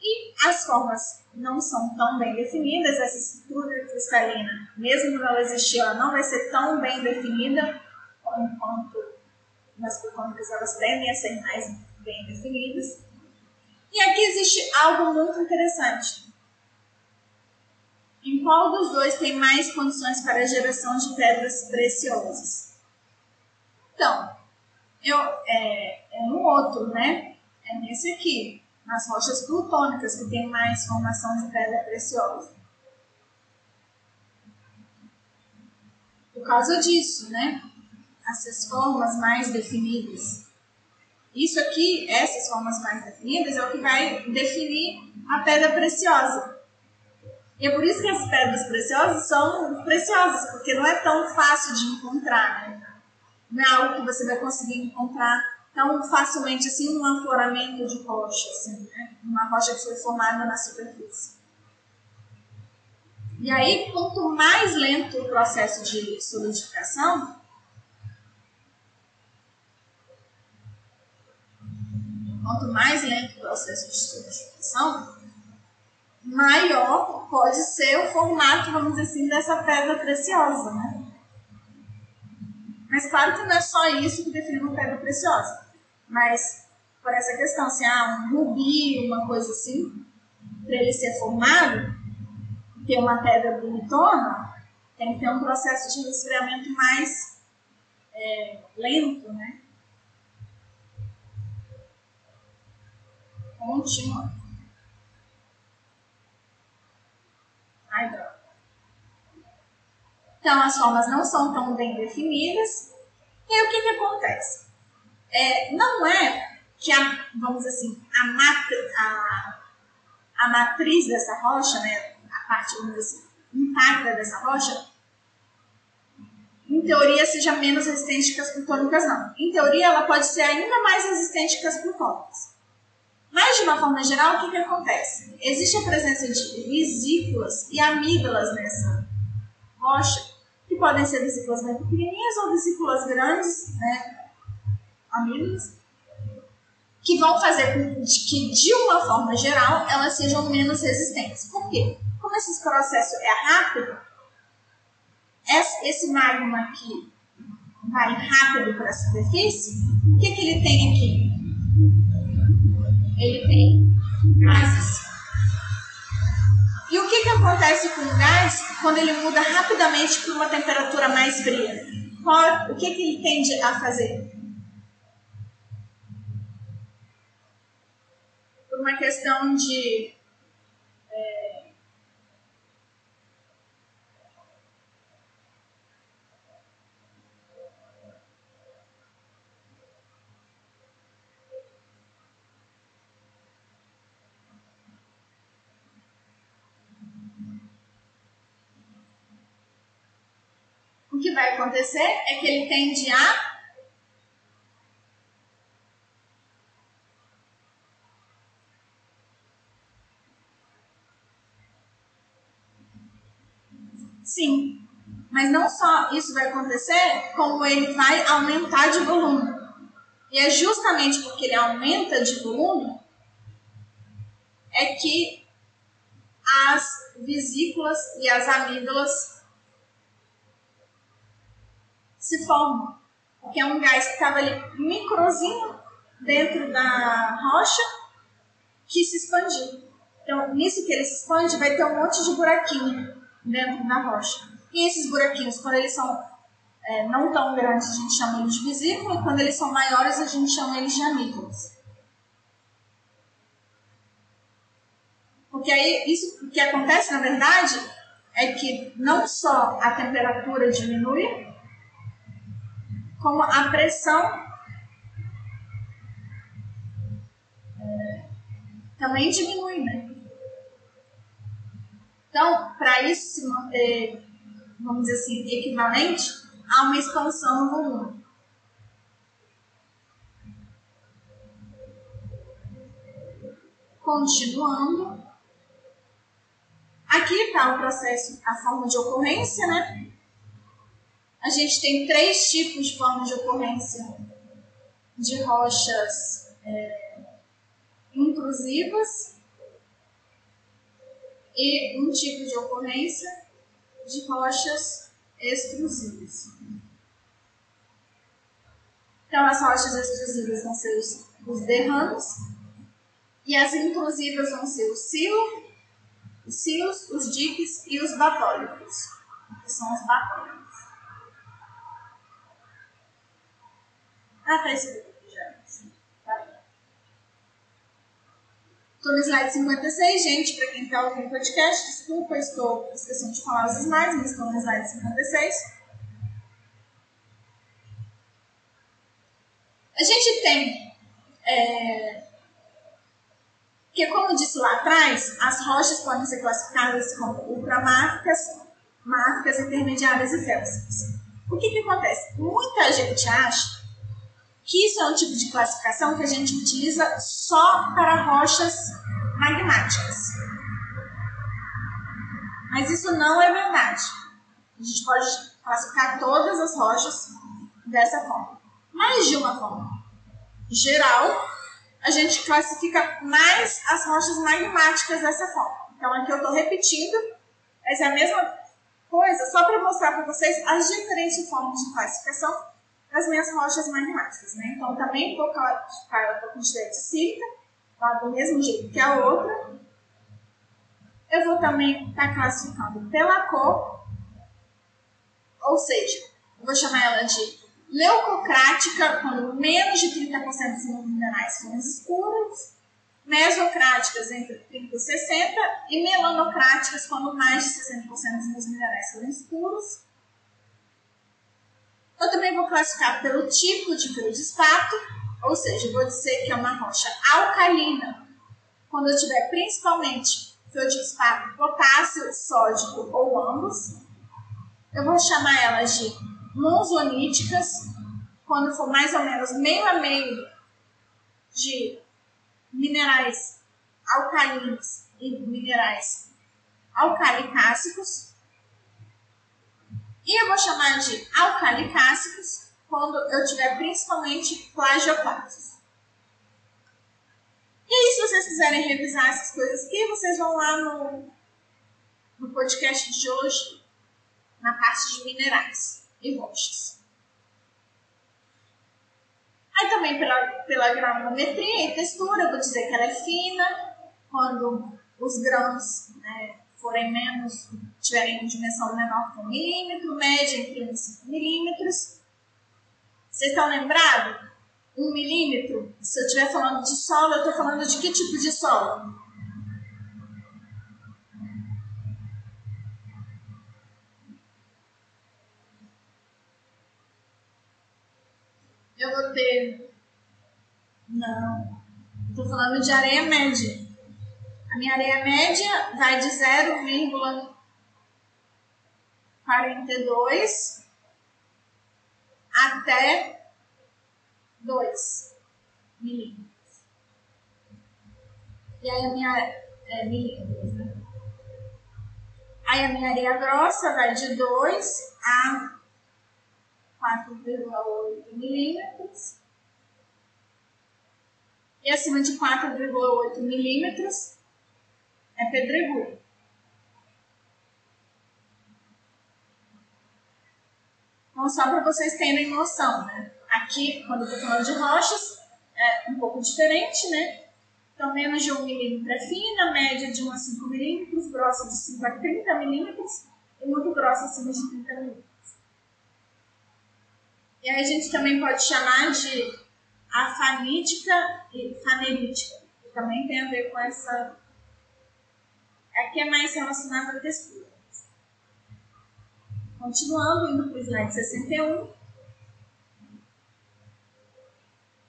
E as formas não são tão bem definidas, essa estrutura cristalina, mesmo quando ela existir, ela não vai ser tão bem definida enquanto nas plutônicas elas tendem a ser mais bem definidas. E aqui existe algo muito interessante. Em qual dos dois tem mais condições para a geração de pedras preciosas? Então, eu, é, é no outro, né? É nesse aqui, nas rochas plutônicas, que tem mais formação de pedra preciosa. Por causa disso, né? Essas formas mais definidas. Isso aqui, essas formas mais definidas, é o que vai definir a pedra preciosa. E é por isso que as pedras preciosas são preciosas, porque não é tão fácil de encontrar, né? Não é algo que você vai conseguir encontrar tão facilmente assim um afloramento de rocha, assim, né? Uma rocha que foi formada na superfície. E aí, quanto mais lento o processo de solidificação, quanto mais lento o processo de solidificação, maior pode ser o formato, vamos dizer assim, dessa pedra preciosa, né? Mas claro que não é só isso que define uma pedra preciosa. Mas por essa questão, se há um rubi, uma coisa assim, para ele ser formado, ter uma pedra bonitona, tem que ter um processo de resfriamento mais é, lento, né? Continuando. Ai, droga. Então, as formas não são tão bem definidas. E aí, o que, que acontece? É, não é que, a, vamos dizer assim, a, matri, a, a matriz dessa rocha, né, a parte, vamos dizer assim, intacta dessa rocha, em teoria seja menos resistente que as plutônicas, não. Em teoria, ela pode ser ainda mais resistente que as plutônicas. Mas, de uma forma geral, o que, que acontece? Existe a presença de vesículas e amígdalas nessa rocha, que podem ser vesículas bem pequenininhas ou vesículas grandes, né? Amígdalas, que vão fazer com que, de uma forma geral, elas sejam menos resistentes. Por quê? Como esse processo é rápido, esse magma aqui vai rápido para a superfície, o que, que ele tem aqui? Ele tem gases. E o que, que acontece com o gás quando ele muda rapidamente para uma temperatura mais fria? Qual, o que, que ele tende a fazer? uma questão de o que vai acontecer é que ele tende a Sim. Mas não só isso vai acontecer, como ele vai aumentar de volume. E é justamente porque ele aumenta de volume é que as vesículas e as amígdalas se formam. Porque é um gás que estava ali microzinho dentro da rocha que se expandiu. Então, nisso que ele se expande, vai ter um monte de buraquinho dentro da rocha. E esses buraquinhos, quando eles são é, não tão grandes, a gente chama eles de vesícula, e quando eles são maiores, a gente chama eles de amígdalas. Porque aí, isso o que acontece, na verdade, é que não só a temperatura diminui, como a pressão é, também diminui, né? Então, para isso se manter, vamos dizer assim, equivalente, há uma expansão no volume. Continuando. Aqui está o processo, a forma de ocorrência, né? A gente tem três tipos de forma de ocorrência de rochas é, intrusivas, e um tipo de ocorrência de rochas extrusivas. Então, as rochas extrusivas vão ser os, os derrames e as intrusivas vão ser o silo, os silos, os diques e os batólicos, que são os batólicos. Ah, tá escrito. Estou no slide 56, gente, para quem está ouvindo o podcast, desculpa, estou esquecendo de falar os slides, mas estou no slide 56. A gente tem, é, que como eu disse lá atrás, as rochas podem ser classificadas como ultramáficas, máficas, intermediárias e félsicas. O que, que acontece? Muita gente acha que isso é um tipo de classificação que a gente utiliza só para rochas magmáticas. Mas isso não é verdade. A gente pode classificar todas as rochas dessa forma. Mas de uma forma geral, a gente classifica mais as rochas magmáticas dessa forma. Então aqui eu estou repetindo, essa é a mesma coisa, só para mostrar para vocês as diferentes formas de classificação as minhas rochas magmáticas, né? Então, também vou classificar ela por quantidade sílica, tá? do mesmo jeito que a outra. Eu vou também estar tá classificando pela cor, ou seja, eu vou chamar ela de leucocrática, quando menos de 30% dos minerais são escuros, mesocráticas entre 30 e 60% e melanocráticas, quando mais de 60% dos minerais são escuros, eu também vou classificar pelo tipo de feldespato, ou seja, vou dizer que é uma rocha alcalina, quando eu tiver principalmente feldespato potássio, sódico ou ambos. Eu vou chamar elas de monzoníticas, quando for mais ou menos meio a meio de minerais alcalinos e minerais alcalicássicos. E eu vou chamar de alcalicássicos quando eu tiver principalmente plagioclatos. E aí, se vocês quiserem revisar essas coisas aqui, vocês vão lá no, no podcast de hoje, na parte de minerais e rochas. Aí também pela, pela granulometria e textura, eu vou dizer que ela é fina, quando os grãos né, forem menos, tiverem dimensão menor que 1 milímetro, média entre 1 e 5 milímetros. Vocês estão lembrados? um milímetro, se eu estiver falando de solo, eu estou falando de que tipo de solo? Eu vou ter. Não. Estou falando de areia média. A minha areia média vai de 0,42 até 2 milímetros. E aí a minha. É, milímetros, né? Aí a minha areia grossa vai de 2 a 4,8 milímetros. E acima de 4,8 milímetros é pedregulho. Então, só para vocês terem noção, né? Aqui, quando eu estou falando de rochas, é um pouco diferente, né? Então, menos de 1 milímetro é fina, média de 1 a 5 milímetros, grossa de 5 a 30 milímetros e muito grossa acima de 30 milímetros. E aí a gente também pode chamar de afanítica e fanerítica, que também tem a ver com essa. Aqui é mais relacionado à textura. Continuando, indo para o slide 61.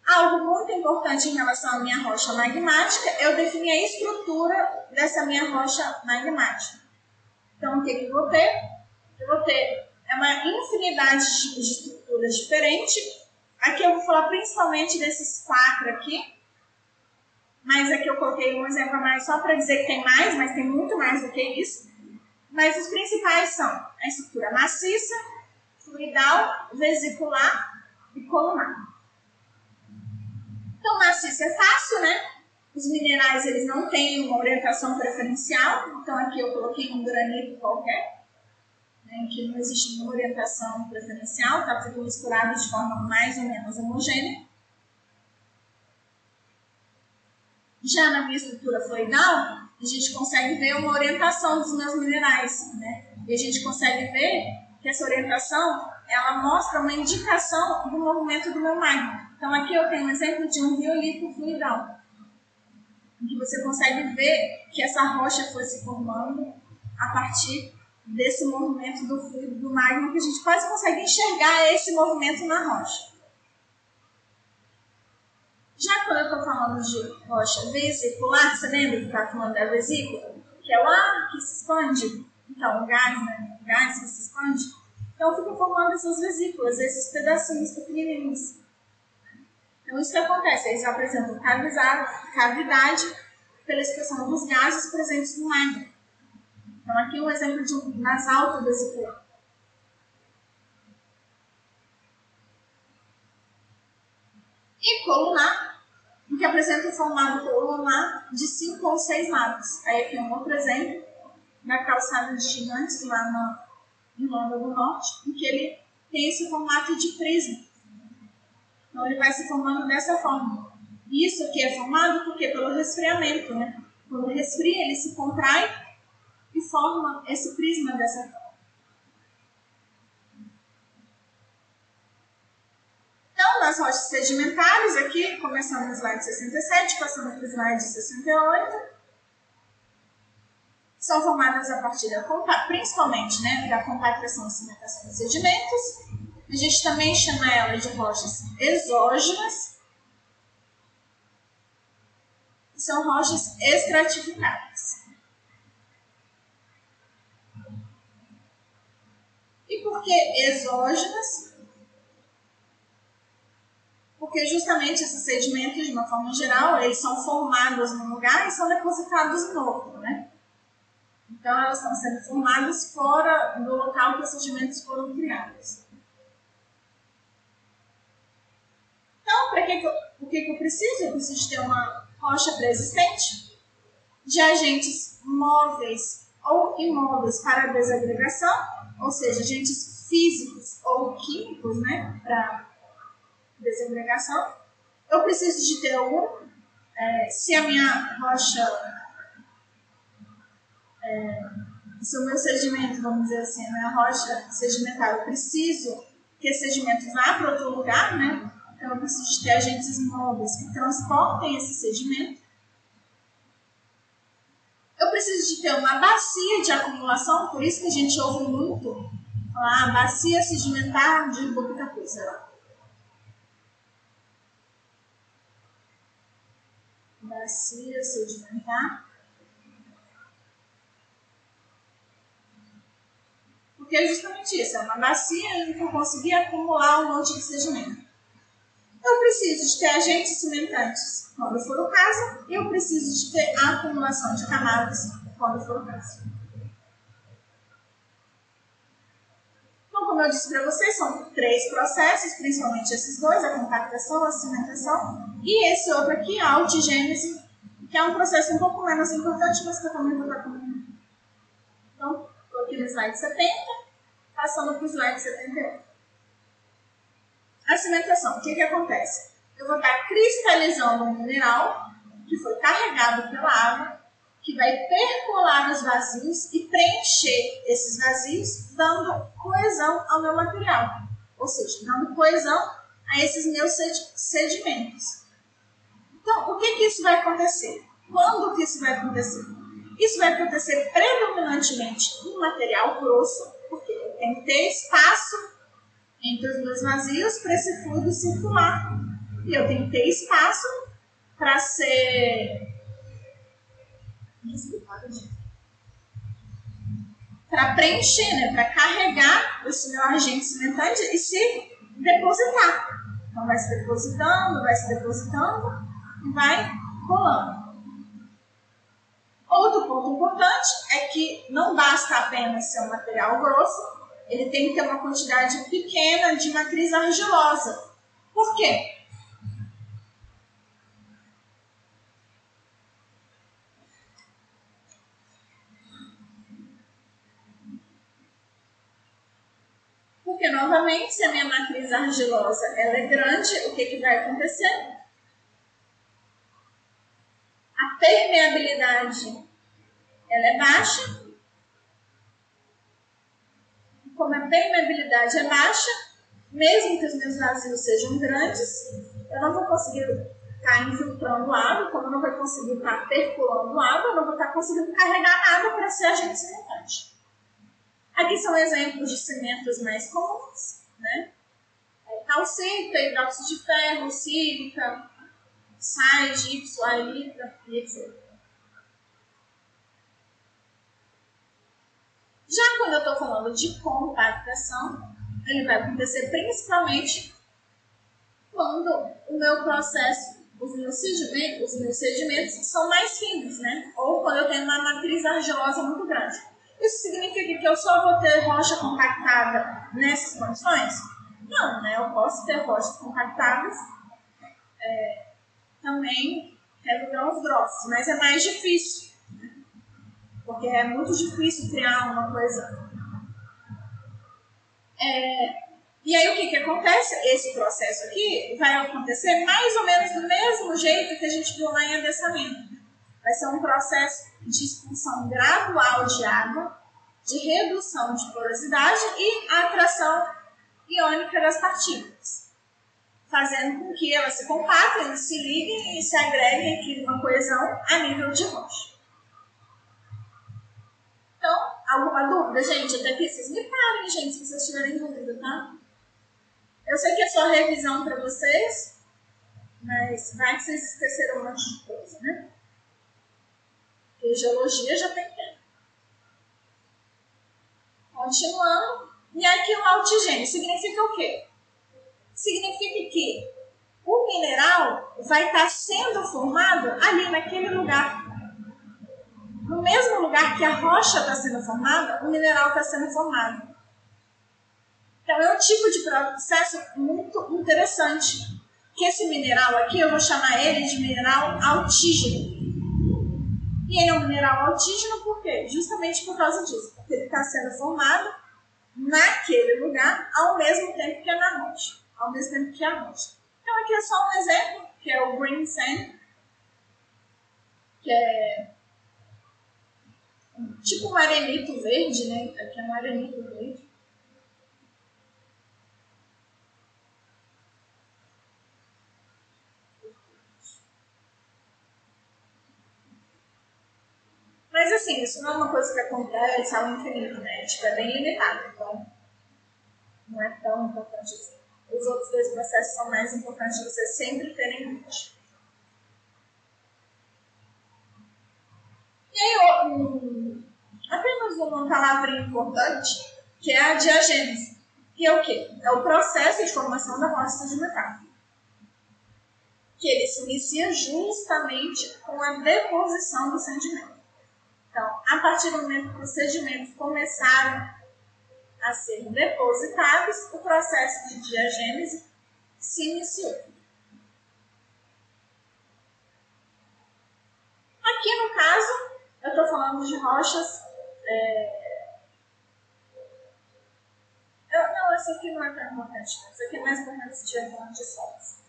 Algo muito importante em relação à minha rocha magmática, eu defini a estrutura dessa minha rocha magmática. Então, o que, eu vou ter? Eu vou ter uma infinidade de tipos de estruturas diferentes. Aqui eu vou falar principalmente desses quatro aqui, mas aqui eu coloquei um exemplo a mais só para dizer que tem mais, mas tem muito mais do que isso. Mas os principais são a estrutura maciça, fluidal, vesicular e colunar. Então, maciça é fácil, né? Os minerais eles não têm uma orientação preferencial, então aqui eu coloquei um granito qualquer, né, que não existe nenhuma orientação preferencial, está tudo misturado de forma mais ou menos homogênea. Já na minha estrutura fluidal, a gente consegue ver uma orientação dos meus minerais, né? E a gente consegue ver que essa orientação, ela mostra uma indicação do movimento do meu magma. Então aqui eu tenho um exemplo de um riolito fluidal, em que você consegue ver que essa rocha foi se formando a partir desse movimento do fluido do magma, que a gente quase consegue enxergar esse movimento na rocha. Já quando eu estou falando de rocha vesicular, você lembra que estava falando da vesícula? Que é o ar que se expande, então o gás, né? O gás que se expande. Então fica formando essas vesículas, esses pedacinhos pequenininhos. Então isso que acontece, eles apresentam cavidade pela expressão dos gases presentes no magma. Então aqui um exemplo de um nasal vesicular. E colunar, que apresenta o formato colunar de cinco ou seis lados. Aí aqui um outro exemplo da calçada de gigantes lá na Irlanda do Norte, em que ele tem esse formato de prisma. Então ele vai se formando dessa forma. Isso aqui é formado porque pelo resfriamento, né? Quando resfria, ele se contrai e forma esse prisma dessa forma. Então, nas rochas sedimentares, aqui, começando no slide 67, passando para o slide 68, são formadas a partir da principalmente né, da compactação e cimentação dos sedimentos. A gente também chama ela de rochas exógenas. São rochas estratificadas. E por que exógenas? Porque justamente esses sedimentos, de uma forma geral, eles são formados num lugar e são depositados em outro, né? Então, elas estão sendo formadas fora do local que os sedimentos foram criados. Então, para que, que, eu, o que, que eu preciso? Eu preciso ter uma rocha pré-existente de agentes móveis ou imóveis para desagregação ou seja, agentes físicos ou químicos, né, para desagregação. Eu preciso de ter. É, se a minha rocha, é, se o meu sedimento, vamos dizer assim, a minha rocha sedimentar, eu preciso que esse sedimento vá para outro lugar, né? Então eu preciso de ter agentes móveis que transportem esse sedimento. Eu preciso de ter uma bacia de acumulação, por isso que a gente ouve muito falar ah, bacia sedimentar de sei Bacia sedimentar Porque é justamente isso, é uma bacia em que eu consegui acumular um monte de sedimento. Eu preciso de ter agentes cimentantes quando for o caso, eu preciso de ter a acumulação de camadas quando for o caso. Como eu disse para vocês, são três processos, principalmente esses dois, a compactação, a cimentação, e esse outro aqui, a altigênese, que é um processo um pouco menos importante, mas que eu também vou dar como Então, estou aqui no slide 70 passando para o slide 71. A cimentação, o que, que acontece? Eu vou estar cristalizando um mineral que foi carregado pela água, que vai percolar os vazios e preencher esses vazios, dando coesão ao meu material. Ou seja, dando coesão a esses meus sedimentos. Então, o que, que isso vai acontecer? Quando que isso vai acontecer? Isso vai acontecer predominantemente em material grosso, tem que ter espaço entre os meus vazios para esse fluido circular. E eu tenho que ter espaço para ser. Para preencher, né? para carregar esse meu agente cimentante e se depositar. Então vai se depositando, vai se depositando e vai rolando. Outro ponto importante é que não basta apenas ser um material grosso, ele tem que ter uma quantidade pequena de matriz argilosa. Por quê? Porque, novamente, se a minha matriz argilosa ela é grande, o que, que vai acontecer? A permeabilidade ela é baixa como a permeabilidade é baixa, mesmo que os meus vazios sejam grandes, eu não vou conseguir estar infiltrando água, como eu não vou conseguir estar percolando água, eu não vou estar conseguindo carregar nada para ser agente cimentante. Aqui são exemplos de cimentos mais comuns, né? É, calcita, hidróxido de ferro, sílica, sais, gipso, arita e etc. Já quando eu estou falando de compactação, ele vai acontecer principalmente quando o meu processo, os meus sedimentos, os meus sedimentos são mais finos, né? Ou quando eu tenho uma matriz argilosa muito grande. Isso significa que eu só vou ter rocha compactada nessas condições? Não, né? Eu posso ter rochas compactadas é, também pelo grãos grossos, mas é mais difícil porque é muito difícil criar uma coisa. É, e aí o que, que acontece? Esse processo aqui vai acontecer mais ou menos do mesmo jeito que a gente viu lá em adensamento. Vai ser um processo de expulsão gradual de água, de redução de porosidade e atração iônica das partículas, fazendo com que elas se compactem, se liguem e se agreguem aqui numa coesão a nível de rocha. Então, alguma dúvida, gente? Até que vocês me falem, gente, se vocês tiverem dúvida, tá? Eu sei que é só revisão para vocês, mas vai que vocês esqueceram um monte de coisa, né? Porque geologia já tem tempo. Continuando. E aqui o altigênio significa o quê? Significa que o mineral vai estar sendo formado ali naquele lugar no mesmo lugar que a rocha está sendo formada, o mineral está sendo formado. Então é um tipo de processo muito interessante. Que esse mineral aqui, eu vou chamar ele de mineral altígeno. Ele é um mineral altígeno por quê? Justamente por causa disso. Porque ele está sendo formado naquele lugar ao mesmo tempo que é na rocha. Ao mesmo tempo que a rocha. Então aqui é só um exemplo, que é o green sand, que é tipo um arenito verde, né? Aqui é um arenito verde. Assim, isso não é uma coisa que acontece ao infinito, né? Tipo, é bem limitado. Então, não é tão importante assim. Os outros dois processos são mais importantes de você sempre ter em mente. E aí, um, apenas uma palavra importante, que é a diagênese. Que é o quê? É o processo de formação da rocha sedimentar. Que ele se inicia justamente com a deposição do sedimento. Então, a partir do momento que os sedimentos começaram a ser depositados, o processo de diagênese se iniciou. Aqui no caso, eu estou falando de rochas. É... Eu, não, essa aqui não é tão importante. Essa aqui é mais importante se estiver falando de solos.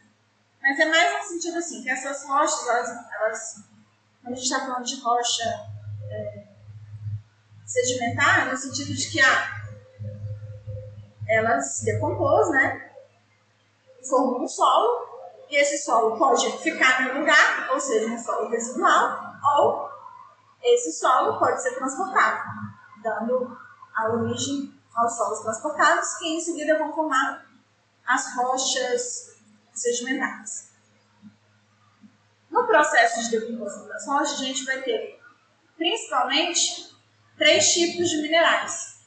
Mas é mais no sentido assim, que essas rochas, elas, elas quando a gente está falando de rocha sedimentar, no sentido de que ah, ela se decompôs, né? Formou um solo, e esse solo pode ficar no lugar, ou seja, um solo residual, ou esse solo pode ser transportado, dando a origem aos solos transportados, que em seguida vão formar as rochas sedimentares. No processo de decomposição das rochas, a gente vai ter principalmente três tipos de minerais.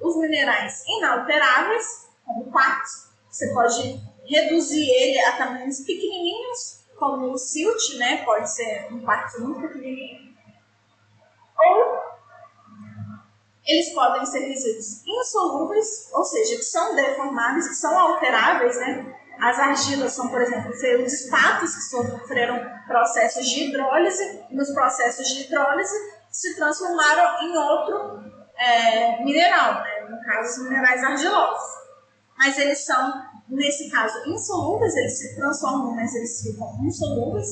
Os minerais inalteráveis, como quartzo, você pode reduzir ele a tamanhos pequenininhos, como o silt, né? Pode ser um quartzo muito pequenininho ou eles podem ser resíduos insolúveis, ou seja, que são deformáveis, que são alteráveis, né? As argilas são, por exemplo, os espatos que sofreram processos de hidrólise, nos processos de hidrólise se transformaram em outro é, mineral, né? no caso, os minerais argilosos. Mas eles são, nesse caso, insolúveis, eles se transformam, mas eles ficam insolúveis.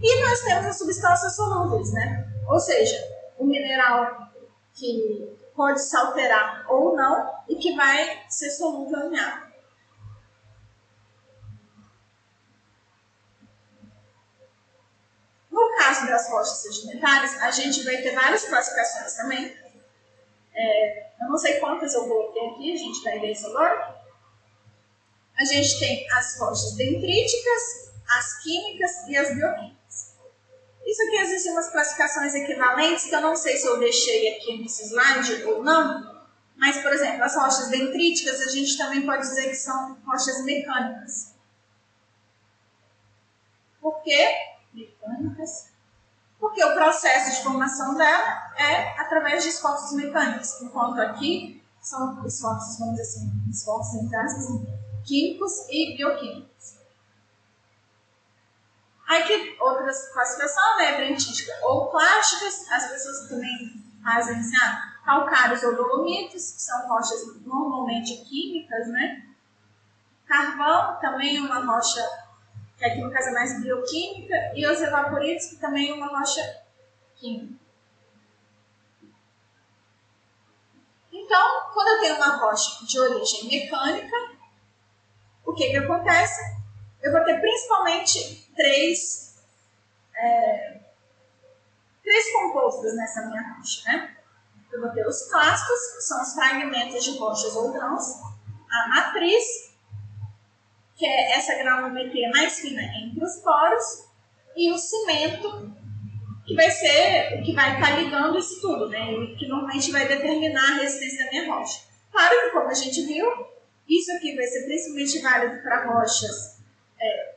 E nós temos as substâncias solúveis, né? Ou seja, o mineral que pode se alterar ou não e que vai ser solúvel em água. No caso das rochas sedimentares, a gente vai ter várias classificações também. É, eu não sei quantas eu coloquei aqui, a gente vai ver isso agora. A gente tem as rochas dendríticas, as químicas e as bioquímicas. Isso aqui existem umas classificações equivalentes que eu não sei se eu deixei aqui nesse slide ou não, mas, por exemplo, as rochas dendríticas a gente também pode dizer que são rochas mecânicas. Por quê? Mecânicas. Porque o processo de formação dela é através de esforços mecânicos, enquanto aqui são esforços, vamos dizer assim, esforços entre químicos e bioquímicos. Aí que outras classificação, né, brentística ou plásticas, as pessoas também fazem assim, ah, calcários ou dolomitos, que são rochas normalmente químicas, né? Carvão, também é uma rocha, que aqui no caso é mais bioquímica, e os evaporitos, que também é uma rocha química. Então, quando eu tenho uma rocha de origem mecânica, o que que acontece? eu vou ter principalmente três, é, três compostos nessa minha rocha, né? Eu vou ter os clássicos, que são os fragmentos de rochas ou grãos, a matriz, que é essa granulometria mais fina entre os poros, e o cimento, que vai ser o que vai estar ligando isso tudo, né? E que normalmente vai determinar a resistência da minha rocha. Claro que, como a gente viu, isso aqui vai ser principalmente válido para rochas é,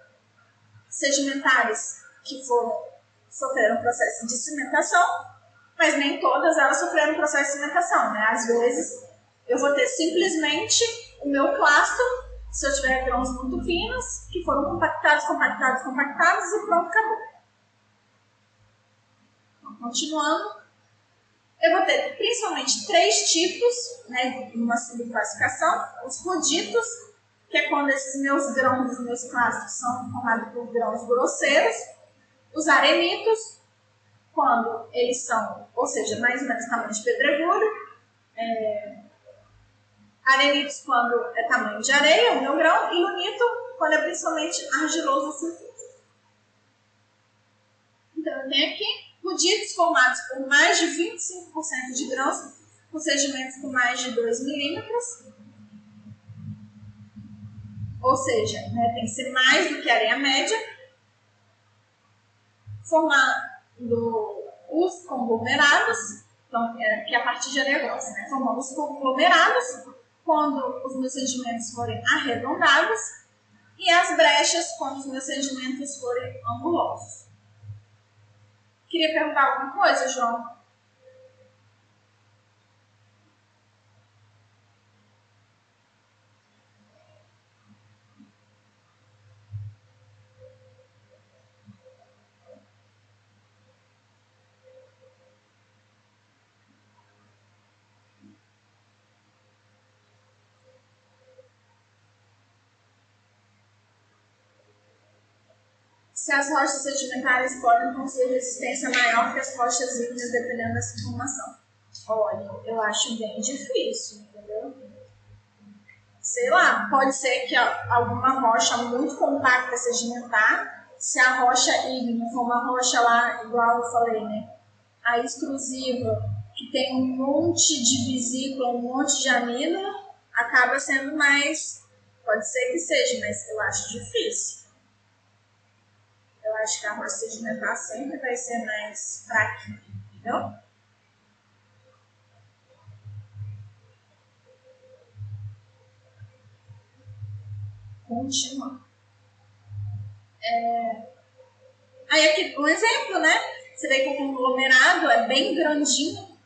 sedimentares que foram, sofreram processo de cimentação, mas nem todas elas sofreram processo de cimentação. Né? Às vezes, eu vou ter simplesmente o meu clasto, se eu tiver grãos muito finos, que foram compactados, compactados, compactados e pronto, acabou. Então, continuando, eu vou ter principalmente três tipos, né, numa subclassificação, os ruditos, que é quando esses meus grãos, os meus clássicos são formados por grãos grosseiros, os arenitos, quando eles são, ou seja, mais ou menos tamanho de pedregulho, é, arenitos quando é tamanho de areia, meu grão, e lunito quando é principalmente argiloso assim. Então eu tenho aqui Ruditos formados por mais de 25% de grãos com sedimentos com mais de 2 milímetros. Ou seja, né, tem que ser mais do que a areia média. Formando os conglomerados, então, é, que é a partir de areia grossa, né? Formando os conglomerados quando os meus sedimentos forem arredondados e as brechas quando os meus sedimentos forem angulosos. Queria perguntar alguma coisa, João? Se as rochas sedimentares podem possuir resistência maior que as rochas ígneas, dependendo dessa informação. Olha, eu acho bem difícil, entendeu? Sei lá, pode ser que alguma rocha muito compacta sedimentar, se a rocha ígnea for uma rocha lá, igual eu falei, né? A exclusiva, que tem um monte de vesícula, um monte de amina, acaba sendo mais. Pode ser que seja, mas eu acho difícil eu acho que a rocha sedimentar sempre vai ser mais fraquinha, entendeu? Continua. É... Aí aqui um exemplo, né? Você vê que o conglomerado é bem grandinho.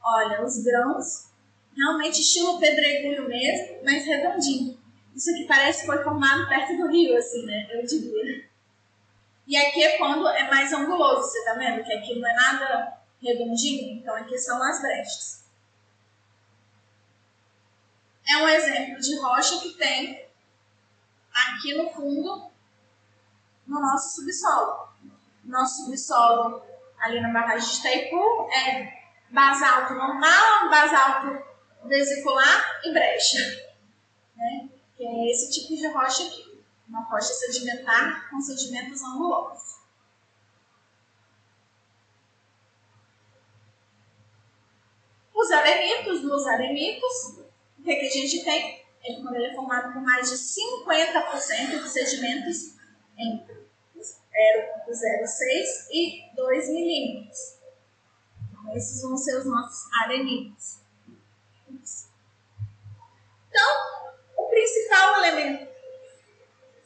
Olha, os grãos, realmente estilo pedregulho mesmo, mas redondinho. Isso aqui parece que foi formado perto do rio, assim, né? Eu diria. E aqui é quando é mais anguloso, você tá vendo? Que aqui não é nada redondinho, então aqui são as brechas. É um exemplo de rocha que tem aqui no fundo, no nosso subsolo. Nosso subsolo ali na barragem de Itaipu é basalto normal, basalto vesicular e brecha. Né? Que é esse tipo de rocha aqui uma rocha sedimentar com sedimentos angulosos. Os arenitos, nos arenitos, o que, é que a gente tem? Ele, quando ele é formado por mais de 50% de sedimentos entre 0,06 e 2 milímetros. Então, esses vão ser os nossos arenitos. Então, o principal elemento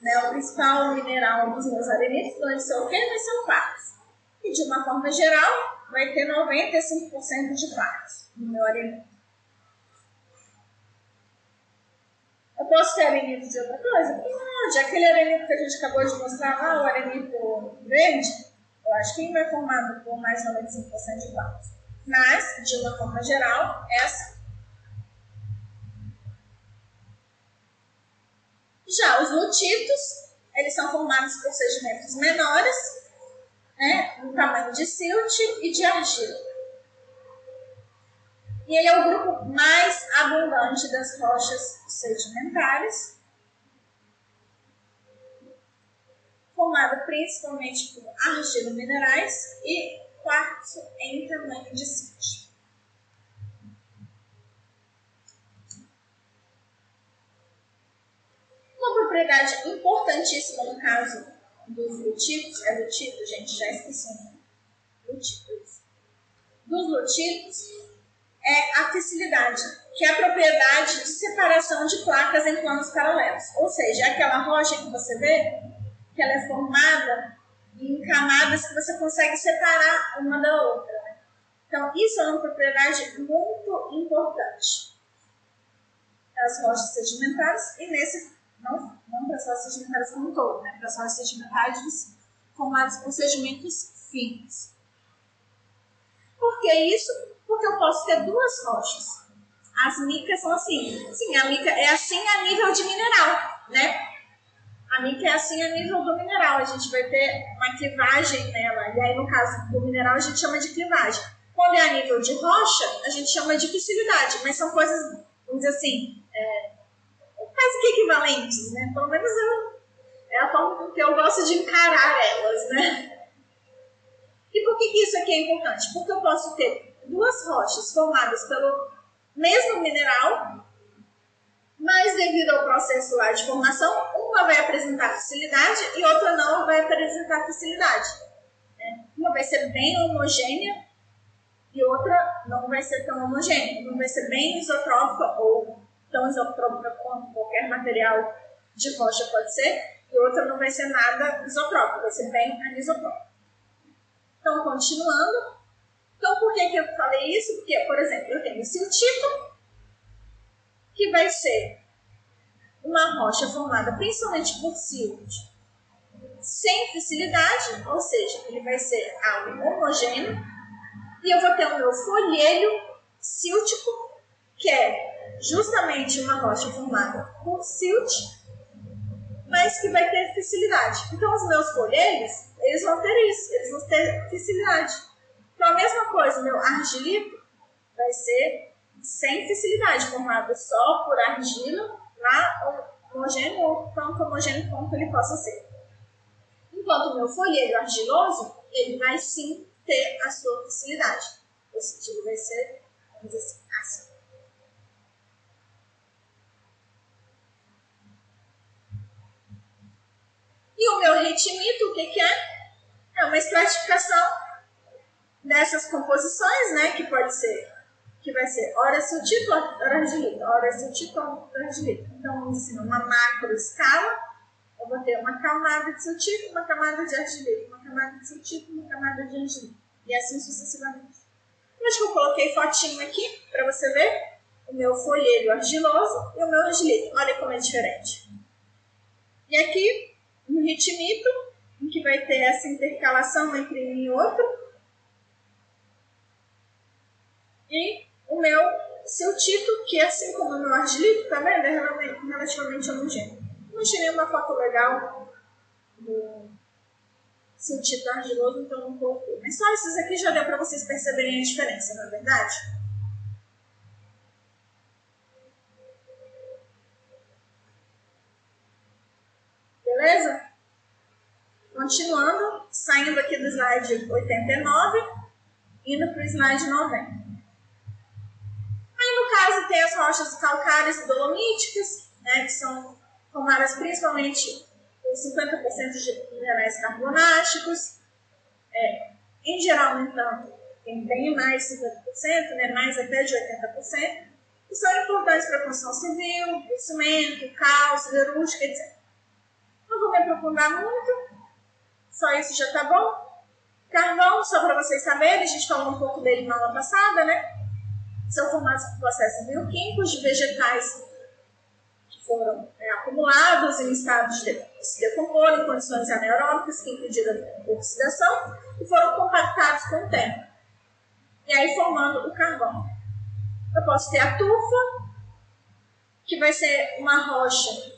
né, o principal mineral dos meus arenitos vai ser o quê? Vai ser o quartzo. E de uma forma geral, vai ter 95% de quartzo no meu arenito. Eu posso ter arenito de outra coisa? Pode. Aquele arenito que a gente acabou de mostrar lá, o arenito verde, eu acho que vai formado por mais 95% de quartzo. Mas, de uma forma geral, essa Já os lutitos, eles são formados por sedimentos menores, né, no tamanho de silt e de argila. E ele é o grupo mais abundante das rochas sedimentares, formado principalmente por argila minerais e quartzo em tamanho de silt. Uma propriedade importantíssima no caso dos lutitos, é lutito, gente, já esqueci o nome. Lutitos. Dos lutitos é a fissilidade, que é a propriedade de separação de placas em planos paralelos. Ou seja, é aquela rocha que você vê, que ela é formada em camadas que você consegue separar uma da outra. Né? Então, isso é uma propriedade muito importante das rochas sedimentares e nesse não, não rochas sedimentares como um todo, né? rochas sedimentares formadas por sedimentos finos. Por que isso? Porque eu posso ter duas rochas. As micas são assim. Sim, a mica é assim a nível de mineral, né? A mica é assim a nível do mineral. A gente vai ter uma clivagem nela. E aí, no caso do mineral, a gente chama de clivagem. Quando é a nível de rocha, a gente chama de fissilidade. Mas são coisas, vamos dizer assim, é, quase que equivalentes, né? Pelo menos eu, é a forma que eu gosto de encarar elas, né? E por que, que isso aqui é importante? Porque eu posso ter duas rochas formadas pelo mesmo mineral, mas devido ao processo lá de formação, uma vai apresentar facilidade e outra não vai apresentar facilidade. Né? Uma vai ser bem homogênea e outra não vai ser tão homogênea. Uma vai ser bem isotrópica ou tão isotrópica quanto qualquer material de rocha pode ser, e outra não vai ser nada isotrópica, vai ser bem anisotrópica. Então, continuando. Então, por que, que eu falei isso? Porque, por exemplo, eu tenho o siltito, que vai ser uma rocha formada principalmente por silt, sem fissilidade, ou seja, ele vai ser algo homogêneo, e eu vou ter o meu folhelho síltico, que é justamente uma rocha formada por silt, mas que vai ter fissilidade. Então, os meus folhelhos, eles vão ter isso, eles vão ter fissilidade. Então, a mesma coisa, meu argilito vai ser sem fissilidade, formado só por argila, lá homogêneo ou tanto homogêneo quanto ele possa ser. Enquanto o meu folheiro argiloso, ele vai sim ter a sua facilidade. O sentido vai ser, vamos dizer assim. E o meu ritmito, o que, que é? É uma estratificação dessas composições, né? Que pode ser, que vai ser hora sutil, hora argilita, hora sutil, hora argilita. Então, dizer, uma macro escala eu vou ter uma camada de sutil, uma camada de argilita, uma camada de sutil, uma camada de argilita. E assim sucessivamente. Acho que eu coloquei fotinho aqui para você ver o meu folheiro argiloso e o meu argilito. Olha como é diferente. E aqui, no ritmito, em que vai ter essa intercalação entre um e outro. E o meu siltito, que assim como o meu argilito, tá vendo? É relativamente homogêneo. Não tirei uma foto legal do sentido argiloso, então não coloquei. Mas só esses aqui já deu para vocês perceberem a diferença, não é verdade? Beleza? Continuando, saindo aqui do slide 89, indo para o slide 90. Aí, no caso, tem as rochas calcárias e dolomíticas, né, que são formadas principalmente por 50% de minerais carbonáticos. É, em geral, no entanto, tem bem mais de 50%, né, mais até de 80%, que são importantes para a construção civil, cimento, cal, siderúrgica, etc. Não vou me aprofundar muito, só isso já está bom. Carvão, só para vocês saberem, a gente falou um pouco dele na aula passada, né? São formados por processos bioquímicos de vegetais foram é, acumulados em estados de se decompor em condições anaeróbicas que impediram a oxidação e foram compactados com o tempo. E aí formando o carvão. Eu posso ter a tufa, que vai ser uma rocha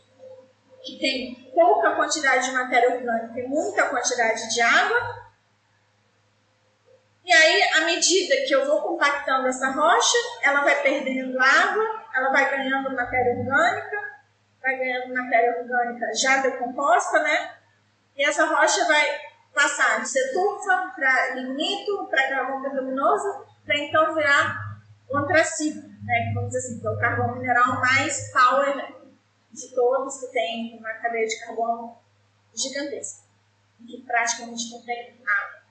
que tem pouca quantidade de matéria orgânica e muita quantidade de água. E aí, à medida que eu vou compactando essa rocha, ela vai perdendo água, ela vai ganhando matéria orgânica vai ganhando matéria orgânica já decomposta, né? E essa rocha vai passar de ser turfa para lignito, para carvão bituminoso, para então virar o antracito, né? Vamos dizer assim, que é o carvão mineral mais power de todos, que tem uma cadeia de carbono gigantesca, que praticamente não tem água.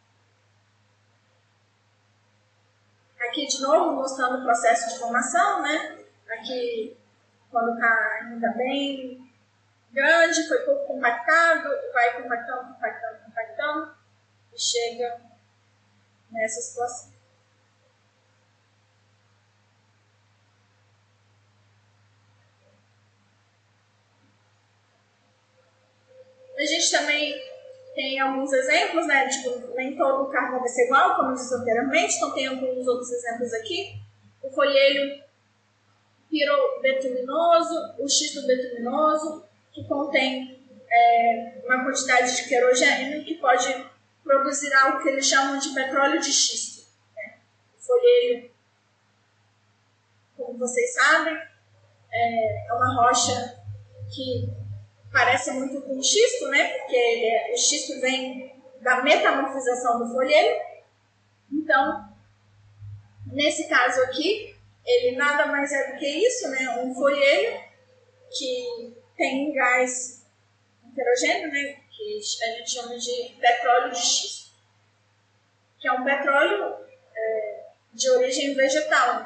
Aqui de novo mostrando o processo de formação, né? Aqui quando está ainda bem grande, foi pouco compactado, vai compactando, compactando, compactando e chega nessa situação. A gente também tem alguns exemplos, né? Tipo, nem todo carvão vai ser igual, como eu disse anteriormente, então tem alguns outros exemplos aqui. O folhelho pirobetuminoso, o xisto betuminoso, que contém é, uma quantidade de querogênio que pode produzir algo que eles chamam de petróleo de xisto. Né? O folheiro, como vocês sabem, é, é uma rocha que parece muito com xisto, né? porque é, o xisto vem da metamorfização do folheiro, Então, nesse caso aqui, ele nada mais é do que isso, né? Um folheiro que tem gás heterogêneo, né? Que a gente chama de petróleo de xisto, que é um petróleo é, de origem vegetal,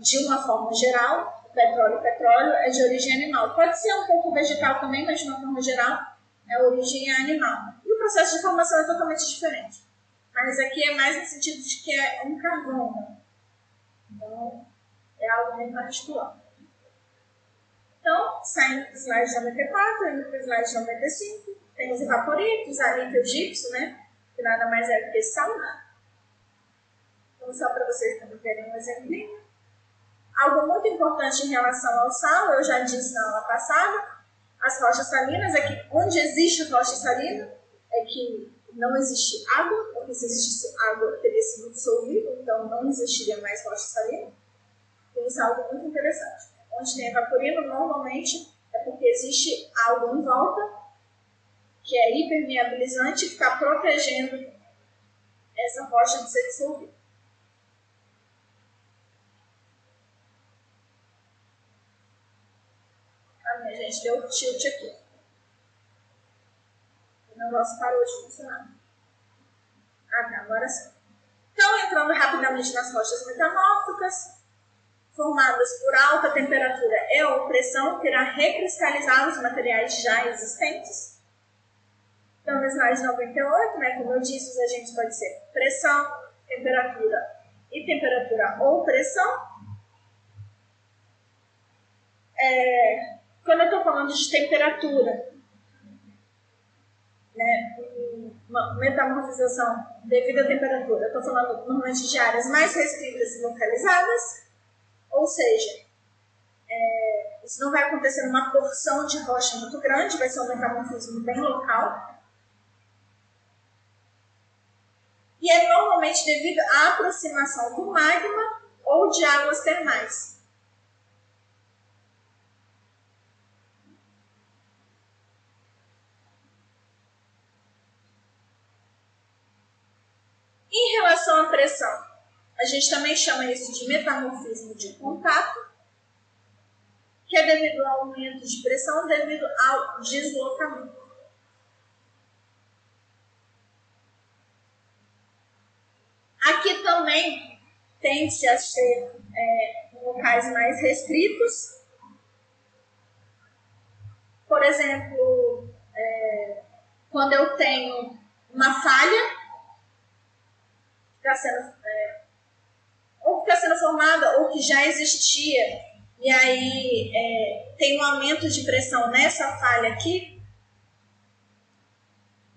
de uma forma geral, o petróleo petróleo é de origem animal. Pode ser um pouco vegetal também, mas de uma forma geral é origem animal. E o processo de formação é totalmente diferente. Mas aqui é mais no sentido de que é um carbono. Então, é algo bem particular. Então, saindo do slide 94, indo para o slide 95, tem os evaporitos, a níquel gipso, né? Que nada mais é do que sal. Então, só para vocês também terem um exemplo. Algo muito importante em relação ao sal, eu já disse na aula passada, as rochas salinas é que onde existe rocha salina é que não existe água, porque se existisse água teria sido dissolvido, então não existiria mais rocha salina. Então isso é algo muito interessante. Onde tem evaporino, normalmente é porque existe algo em volta que é hipermeabilizante que está protegendo essa rocha de ser dissolvida. Minha gente deu tilt aqui. O negócio parou de funcionar. Ah, tá, agora sim. Então, entrando rapidamente nas rochas metamórficas, formadas por alta temperatura e ou pressão, que irá recristalizar os materiais já existentes. Então, no slide 98, né, como eu disse, os agentes podem ser pressão, temperatura e temperatura ou pressão. É, quando eu estou falando de temperatura, né, uma metamorfização devido à temperatura, eu estou falando normalmente de áreas mais restritas e localizadas, ou seja, é, isso não vai acontecer numa porção de rocha muito grande, vai ser um metamorfismo bem local. E é normalmente devido à aproximação do magma ou de águas termais. Em relação à pressão, a gente também chama isso de metamorfismo de contato, que é devido ao aumento de pressão devido ao deslocamento. Aqui também tende a ser é, locais mais restritos. Por exemplo, é, quando eu tenho uma falha, está sendo é, ou que está sendo formada ou que já existia, e aí é, tem um aumento de pressão nessa falha aqui,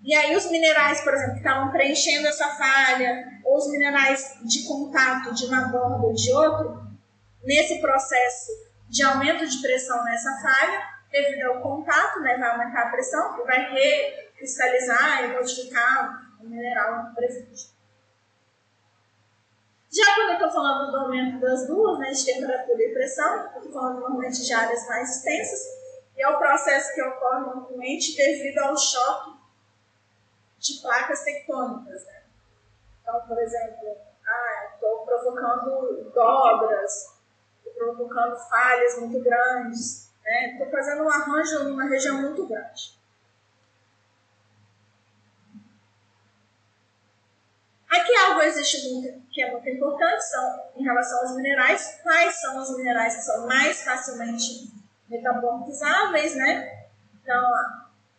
e aí os minerais, por exemplo, que estavam preenchendo essa falha, ou os minerais de contato de uma borda ou de outro, nesse processo de aumento de pressão nessa falha, devido ao contato, né, vai aumentar a pressão e vai recristalizar e modificar o mineral presente. Já quando eu estou falando do aumento das duas, né, de temperatura e pressão, eu estou falando normalmente de áreas mais extensas, e é o processo que ocorre normalmente devido ao choque de placas tectônicas. Né? Então, por exemplo, ah, estou provocando dobras, estou provocando falhas muito grandes, estou né? fazendo um arranjo numa região muito grande. Aqui algo existe muito, que é muito importante, são em relação aos minerais, quais são os minerais que são mais facilmente metamorfizáveis, né? Então,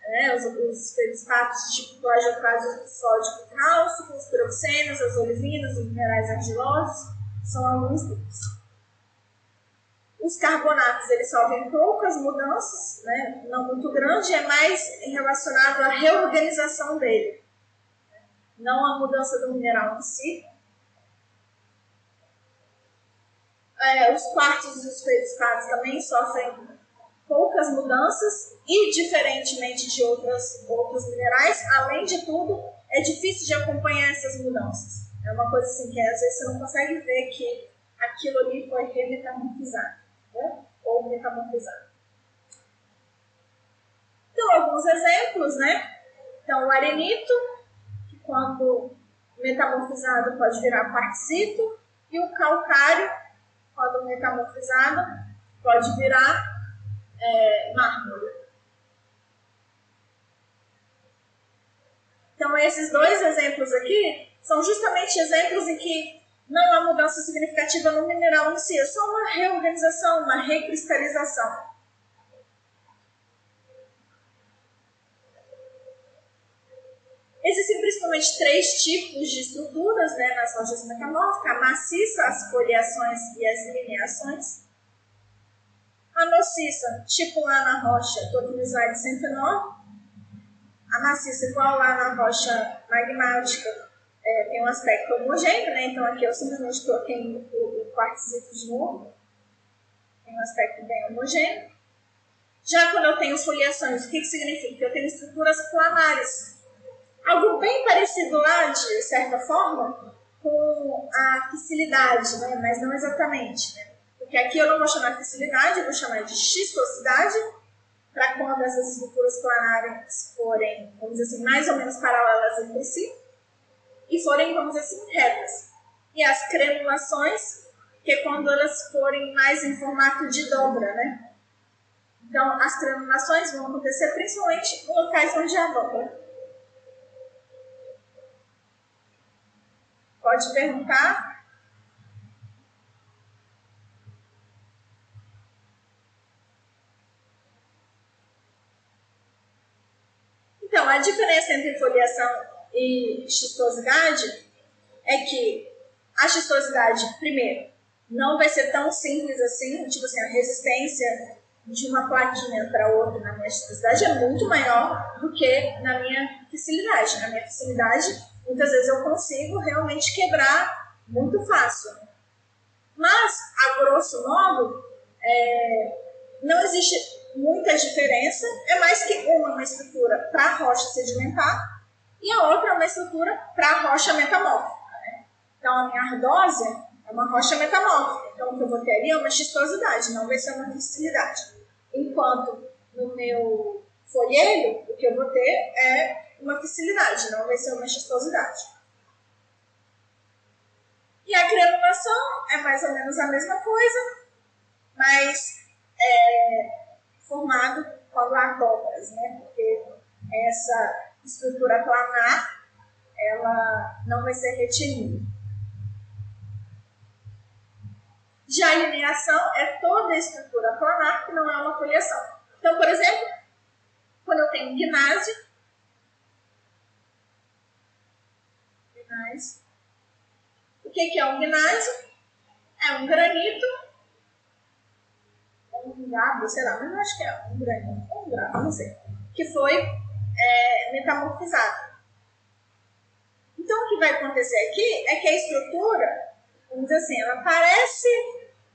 é, os, os feldspatos tipo plagioclásio sódico e cálcico, os piroxenos, as olivinas, os minerais argilosos, são alguns deles. Os carbonatos, eles sofrem poucas mudanças, né? não muito grande, é mais relacionado à reorganização dele não a mudança do mineral em si. É, os quartos e os feldspats também sofrem poucas mudanças e, diferentemente de outras, outros minerais, além de tudo, é difícil de acompanhar essas mudanças. É uma coisa assim que às vezes você não consegue ver que aquilo ali foi remetamorfizado né? ou metamorfizado. Então, alguns exemplos, né? Então, o arenito quando metamorfizado pode virar quartzito e o calcário, quando metamorfizado, pode virar é, mármore. Então, esses dois exemplos aqui são justamente exemplos em que não há mudança significativa no mineral em si, é só uma reorganização, uma recristalização. Existem principalmente três tipos de estruturas né, nas rochas metamórficas: a maciça, as foliações e as lineações. A maciça, tipo lá na rocha do slide 109. A maciça, igual lá na rocha magmática, é, tem um aspecto homogêneo, né? então aqui eu simplesmente coloquei o, o quartzito de novo. Tem um aspecto bem homogêneo. Já quando eu tenho foliações, o que, que significa? Eu tenho estruturas planares algo bem parecido lá, de certa forma, com a fissilidade, né? mas não exatamente. Né? Porque aqui eu não vou chamar de fissilidade, eu vou chamar de xistosidade, para quando essas estruturas planares forem, vamos dizer assim, mais ou menos paralelas entre si, e forem, vamos dizer assim, retas. E as crenulações, que é quando elas forem mais em formato de dobra, né? Então, as crenulações vão acontecer principalmente em locais onde há dobra. Pode perguntar. Então, a diferença entre foliação e xistosidade é que a xistosidade, primeiro, não vai ser tão simples assim, tipo assim, a resistência de uma plaquinha para outra na minha xistosidade é muito maior do que na minha facilidade. Na minha facilidade, muitas vezes eu consigo realmente quebrar muito fácil. Mas, a grosso modo, é, não existe muita diferença. É mais que uma uma estrutura para rocha sedimentar e a outra é uma estrutura para rocha metamórfica. Né? Então, a minha ardósia é uma rocha metamórfica. Então, o que eu vou ter ali é uma xistosidade, não vai ser uma fissilidade. Enquanto no meu folheiro, o que eu vou ter é uma fissilidade, não vai ser uma xistosidade. E a granulação é mais ou menos a mesma coisa, mas é formado quando há dobras, né? Porque essa estrutura planar, ela não vai ser retinida. Já a lineação é toda a estrutura planar que não é uma foliação. Então, por exemplo, quando eu tenho um O que, é um gnásio? É um granito, um gabo, sei lá, mas eu acho que é um granito, um gravo, não sei, que foi é, metamorfizado. Então, o que vai acontecer aqui é que a estrutura, vamos dizer assim, ela parece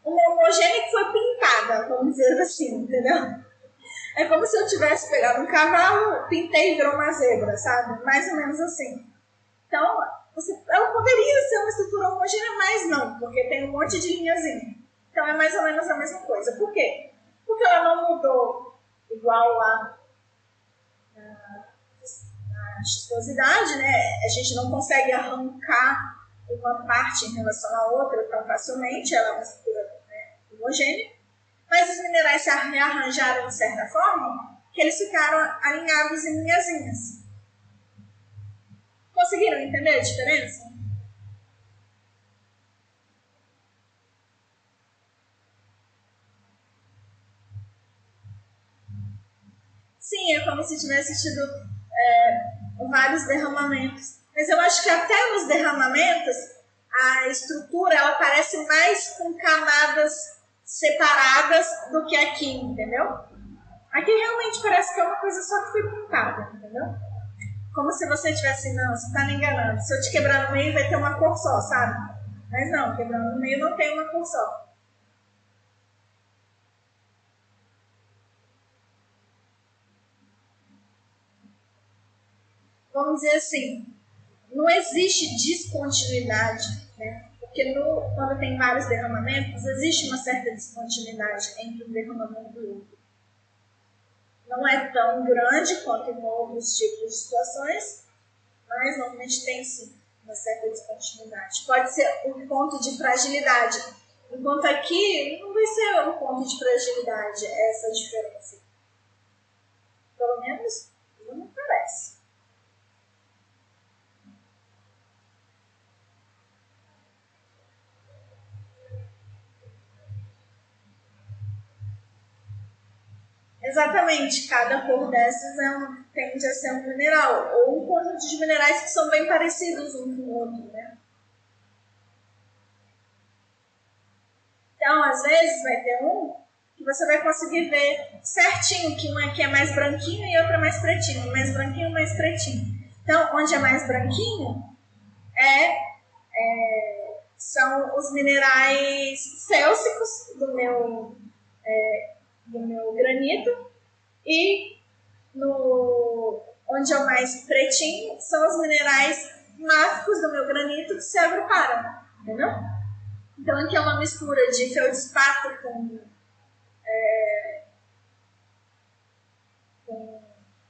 uma homogênea que foi pintada, vamos dizer assim, entendeu? É como se eu tivesse pegado um cavalo, pintei e virou uma zebra, sabe? Mais ou menos assim. Então, você, ela poderia ser uma estrutura homogênea, mas não, porque tem um monte de linhazinha. Então é mais ou menos a mesma coisa. Por quê? Porque ela não mudou igual a xistosidade, né? A gente não consegue arrancar uma parte em relação à outra tão facilmente, ela é uma estrutura né, homogênea. Mas os minerais se rearranjaram de certa forma que eles ficaram alinhados em linhazinhas. Conseguiram entender a diferença? Sim, é como se tivesse tido é, vários derramamentos. Mas eu acho que até nos derramamentos a estrutura ela parece mais com camadas separadas do que aqui, entendeu? Aqui realmente parece que é uma coisa só que foi pintada, entendeu? Como se você tivesse, não, você está me enganando. Se eu te quebrar no meio, vai ter uma cor só, sabe? Mas não, quebrando no meio não tem uma cor só. Vamos dizer assim, não existe descontinuidade, né? Porque no, quando tem vários derramamentos, existe uma certa descontinuidade entre um derramamento e outro não é tão grande quanto em outros tipos de situações, mas normalmente tem sim uma certa descontinuidade. Pode ser um ponto de fragilidade. Enquanto aqui não vai ser um ponto de fragilidade essa diferença. Pelo menos não me parece. Exatamente, cada cor dessas é um, tende a ser um mineral, ou um conjunto de minerais que são bem parecidos um com o outro, né? Então, às vezes, vai ter um que você vai conseguir ver certinho que um aqui é mais branquinho e outro é mais pretinho, mais branquinho, mais pretinho. Então, onde é mais branquinho é, é são os minerais célsicos do meu é, do meu granito e no onde é o mais pretinho são os minerais máficos do meu granito que se agruparam, entendeu? Então aqui é uma mistura de feldspato com, é, com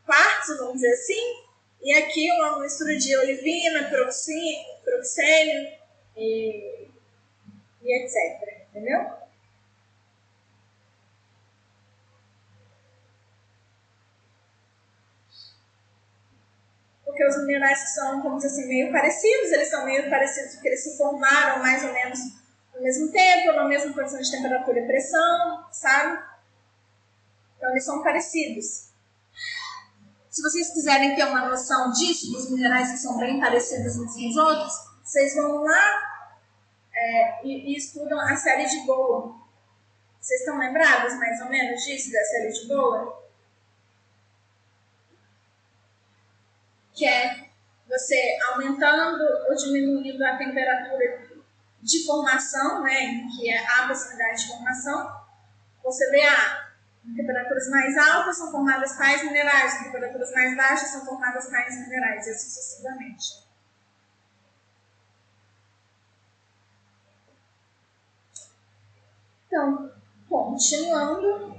quartzo, vamos dizer assim, e aqui uma mistura de olivina, proxênio e, e etc, entendeu? Porque os minerais são, como dizer assim, meio parecidos, eles são meio parecidos porque eles se formaram mais ou menos ao mesmo tempo, na mesma condição de temperatura e pressão, sabe? Então eles são parecidos. Se vocês quiserem ter uma noção disso, dos minerais que são bem parecidos uns com os outros, vocês vão lá é, e, e, estudam a série de Boa. Vocês estão lembrados mais ou menos disso, da série de Boa? Que é você aumentando ou diminuindo a temperatura de formação, né, que é a possibilidade de formação, você vê a ah, em temperaturas mais altas são formadas tais minerais, em temperaturas mais baixas são formadas tais minerais, e assim sucessivamente. Então, continuando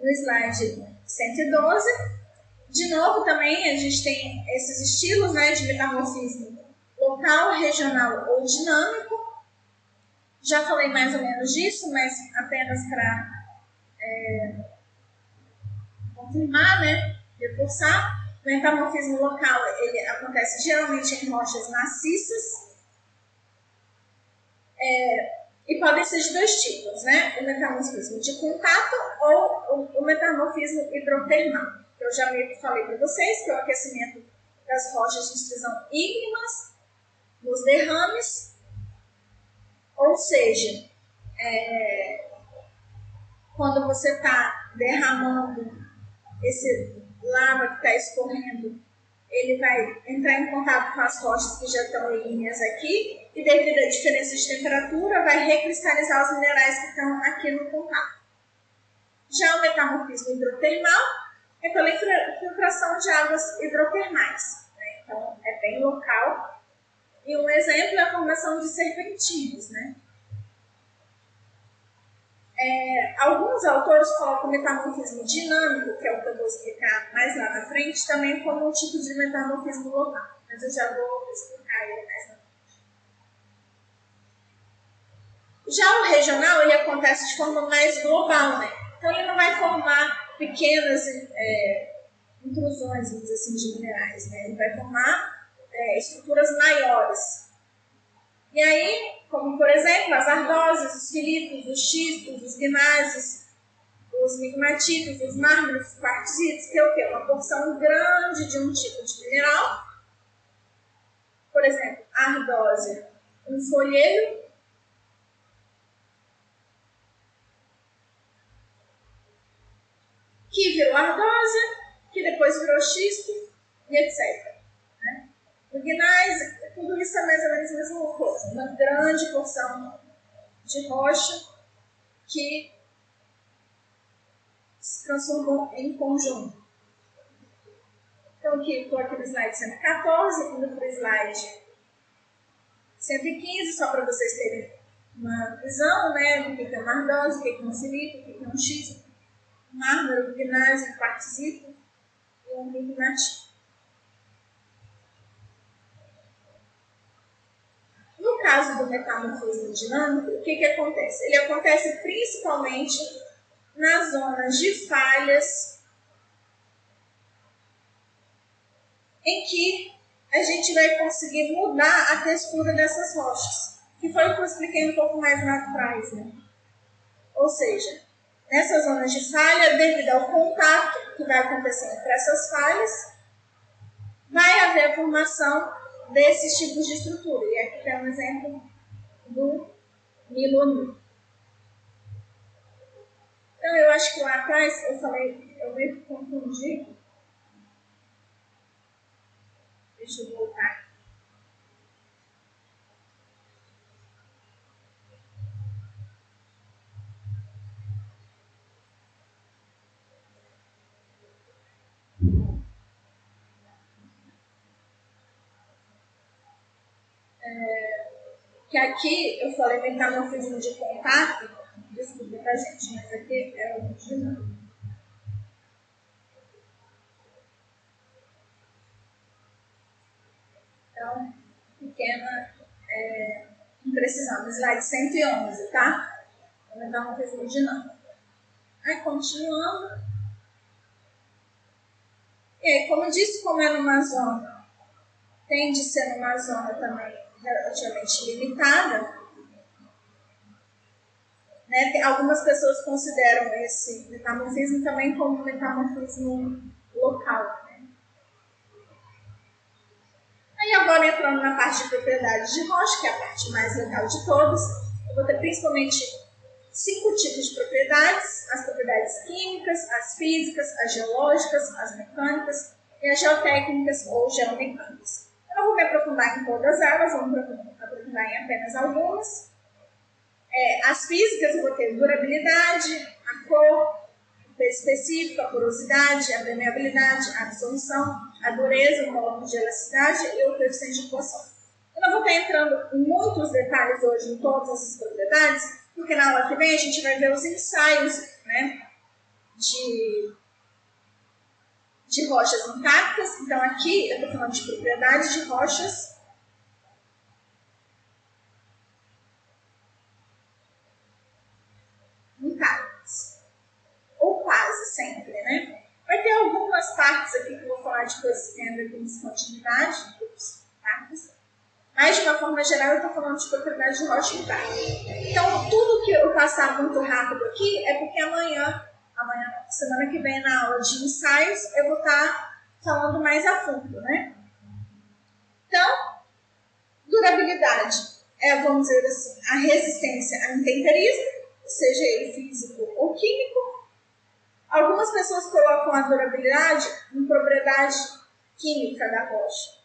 no slide 112, de novo, também a gente tem esses estilos né, de metamorfismo local, regional ou dinâmico. Já falei mais ou menos disso, mas apenas para é, confirmar, né, reforçar. O metamorfismo local ele acontece geralmente em rochas maciças é, e podem ser de dois tipos, né? O metamorfismo de contato ou o, metamorfismo hidrotermal eu já meio que falei para vocês, que é o aquecimento das rochas de extrusão ígnemas, nos derrames, ou seja, é, quando você está derramando esse lava que está escorrendo, ele vai entrar em contato com as rochas que já estão ígneas aqui e devido à diferença de temperatura vai recristalizar os minerais que estão aqui no contato. Já o metamorfismo hidrotermal é pela infiltração de águas hidrotermais. Né? Então, é bem local. E um exemplo é a formação de serpentinas. Né? É, alguns autores colocam metamorfismo dinâmico, que é o que eu vou explicar mais lá na frente, também como um tipo de metamorfismo local. Mas eu já vou explicar ele mais na frente. Já o regional, ele acontece de forma mais global, né? Então ele não vai formar pequenas é, intrusões, vamos dizer assim, de minerais. Né? Ele vai formar é, estruturas maiores. E aí, como por exemplo, as ardósias, os filitos, os xistos, os gnásios, os migmatitos, os mármores, os quartzitos, que é o quê? Uma porção grande de um tipo de mineral. Por exemplo, a ardósia, um folheiro que virou ardósia, que depois virou xisto e etc. Né? O gnais, tudo isso é mais ou menos a mesma coisa, uma grande porção de rocha que se transformou em conjunto. Então, aqui estou aqui no slide 114, indo para o slide 115, só para vocês terem uma visão né, do que é uma ardose, o que é um silito, o que é um xisto mármore, gnásio, quartzito e um lignatite. do metamorfismo dinâmico, o que, que acontece? Ele acontece principalmente nas zonas de falhas em que a gente vai conseguir mudar a textura dessas rochas, que foi o que eu expliquei um pouco mais lá atrás. Né? Ou seja, nessas zonas de falha, devido ao contato que vai acontecer entre essas falhas, vai haver a formação desses tipos de estrutura. E aqui tem um exemplo do milonil. Então, eu acho que lá atrás eu falei, eu meio que confundi. Deixa eu voltar É, que aqui eu falei metamorfismo de contato, desculpa tá gente, mas aqui é o original. Então, pequena é, imprecisão, slide 111, tá? Vou metamorfismo dinâmico. Aí, continuando. E aí, como eu disse, como é numa zona, tem de ser numa zona também relativamente limitada, né? Algumas pessoas consideram esse metamorfismo também como metamorfismo local. Né? Aí agora entrando na parte de propriedades de rocha, que é a parte mais legal de todas, eu vou ter principalmente cinco tipos de propriedades: as propriedades químicas, as físicas, as geológicas, as mecânicas e as geotécnicas ou geomecânicas. Não vou me aprofundar em todas elas, vou me aprofundar em apenas algumas. É, as físicas eu vou ter durabilidade, a cor, peso específico, a porosidade, a permeabilidade, a absorção, a dureza, o volume de elasticidade e o coeficiente de coação. Eu não vou estar entrando em muitos detalhes hoje em todas essas propriedades, porque na aula que vem a gente vai ver os ensaios né, de de rochas intactas. Então, aqui eu estou falando de propriedades de rochas intactas. Ou quase sempre, né? Vai ter algumas partes aqui que eu vou falar de coisas que têm a ver com descontinuidade, intactas. Mas, de uma forma geral, eu estou falando de propriedades de rocha intacta. Então, tudo que eu passar muito rápido aqui é porque amanhã amanhã, semana que vem, na aula de ensaios, eu vou estar falando mais a fundo, né? Então, durabilidade é, vamos dizer assim, a resistência a intemperismo, seja ele físico ou químico. Algumas pessoas colocam a durabilidade em propriedade química da rocha.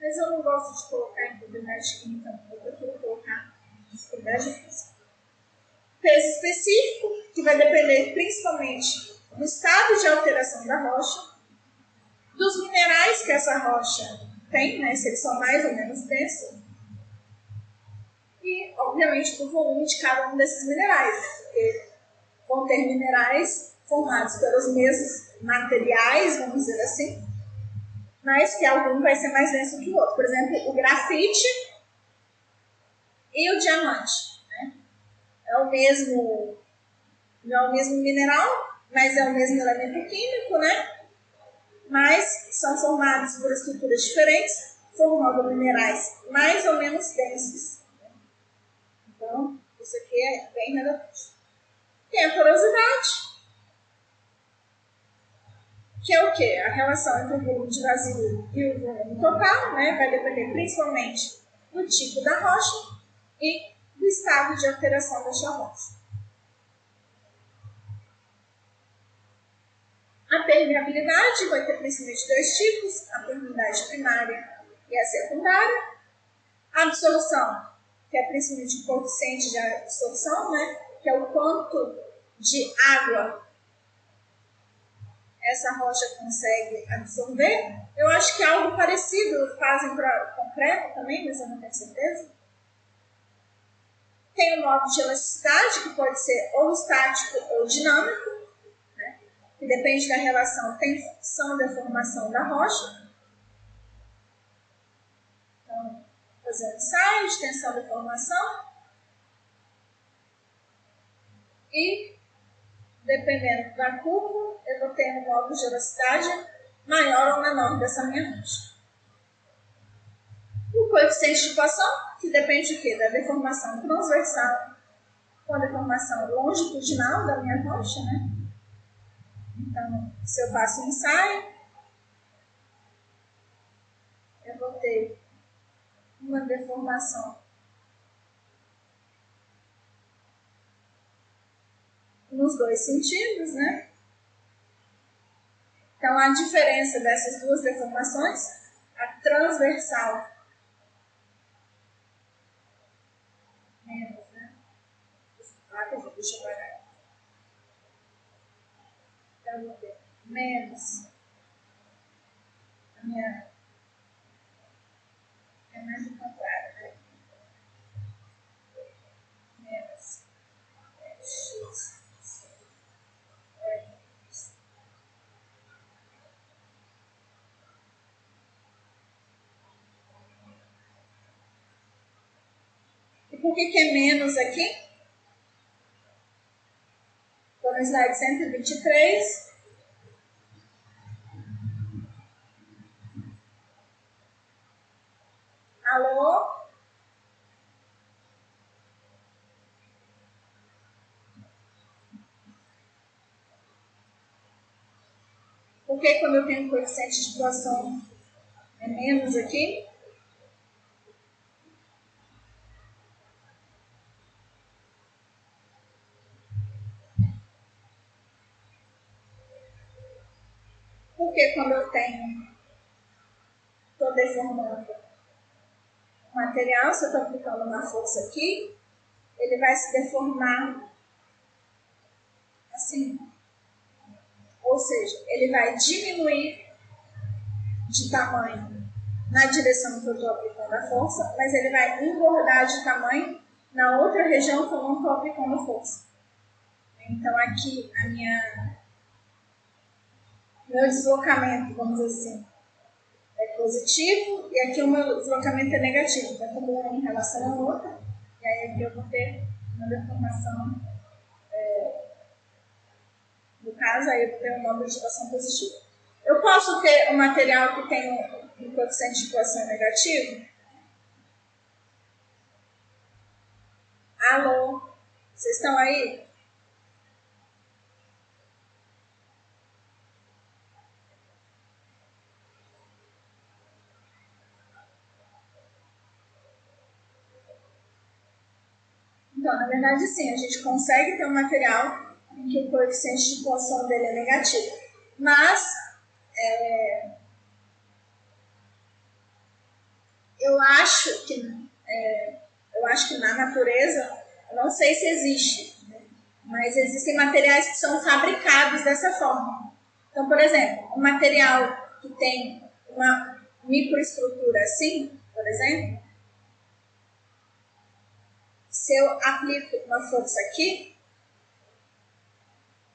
Mas eu não gosto de colocar em propriedade química, eu prefiro colocar em propriedade física peso específico, que vai depender principalmente do estado de alteração da rocha, dos minerais que essa rocha tem, né, se eles são mais ou menos densos, e, obviamente, do volume de cada um desses minerais, né, porque vão ter minerais formados pelos mesmos materiais, vamos dizer assim, mas que algum vai ser mais denso que o outro. Por exemplo, o grafite e o diamante é o mesmo, não é o mesmo mineral, mas é o mesmo elemento químico, né? Mas são formados por estruturas diferentes, formando minerais mais ou menos densos. Então, isso aqui é bem relevante. Tem a porosidade, que é o quê? A relação entre o volume de vazio e o volume total, né? Vai depender principalmente do tipo da rocha e do estado de alteração da rocha. A permeabilidade vai ter principalmente dois tipos, a permeabilidade primária e a secundária. A absorção, que é principalmente o coeficiente de absorção, né? que é o quanto de água essa rocha consegue absorver. Eu acho que é algo parecido fazem para concreto também, mas eu não tenho certeza. Tem o modo de elasticidade, que pode ser ou estático ou dinâmico, né? que depende da relação tensão-deformação da rocha. Então, fazer um ensaio de tensão da formação e, dependendo da curva, eu vou ter um módulo de velocidade maior ou menor dessa minha rocha. O coeficiente de equação, que depende de quê? Da deformação transversal com a deformação longitudinal da minha rocha, né? Então, se eu faço um ensaio, eu vou ter uma deformação nos dois sentidos, né? Então, a diferença dessas duas deformações, a transversal menos, né? Ah, deixa eu parar. Então, vou ter menos a minha. É mais o contrário, né? Menos x. Por que, que é menos aqui? Estou no slide 123. Alô? Por que quando eu tenho coeficiente de situação é menos aqui? Porque quando eu tenho, estou deformando o material, se eu estou aplicando uma força aqui, ele vai se deformar assim. Ou seja, ele vai diminuir de tamanho na direção que eu estou aplicando a força, mas ele vai engordar de tamanho na outra região que eu não estou aplicando força. Então aqui a minha meu deslocamento, vamos dizer assim, é positivo e aqui o meu deslocamento é negativo. Então, como um em relação ao outro, e aí aqui eu vou ter uma deformação. É, no caso, aí eu vou ter um módulo de equação positivo. Eu posso ter um material que tem um, um coeficiente de equação negativo? Alô? Vocês estão aí? Então, na verdade, sim, a gente consegue ter um material em que o coeficiente de coação dele é negativo. Mas, é, eu acho que é, eu acho que na natureza, eu não sei se existe, né? mas existem materiais que são fabricados dessa forma. Então, por exemplo, um material que tem uma microestrutura assim, por exemplo, se eu aplico uma força aqui,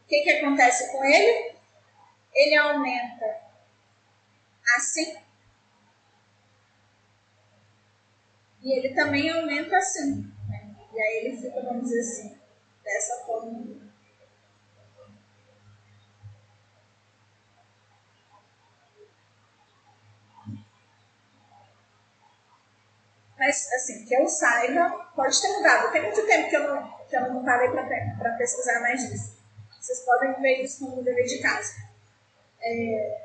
o que, que acontece com ele? Ele aumenta assim. E ele também aumenta assim. Né? E aí ele fica, vamos dizer assim, dessa forma. Mas, assim, que eu saiba, pode ter mudado. Tem muito tempo que eu não, que eu não parei para pesquisar mais disso. Vocês podem ver isso como dever de casa. É,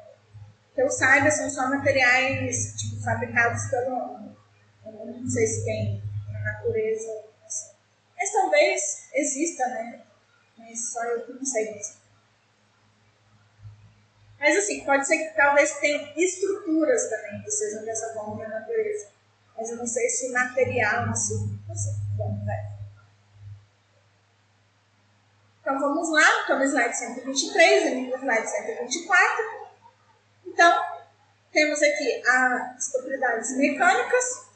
que eu saiba, são só materiais tipo, fabricados pelo homem. Não sei se tem na natureza. Mas talvez exista, né? Mas só eu que não sei mesmo. Mas assim, pode ser que talvez tenha estruturas também que sejam dessa forma na natureza mas eu não sei se material. Bom, vai. Então vamos lá, estou no slide 123, e no slide 124. Então, temos aqui as propriedades mecânicas,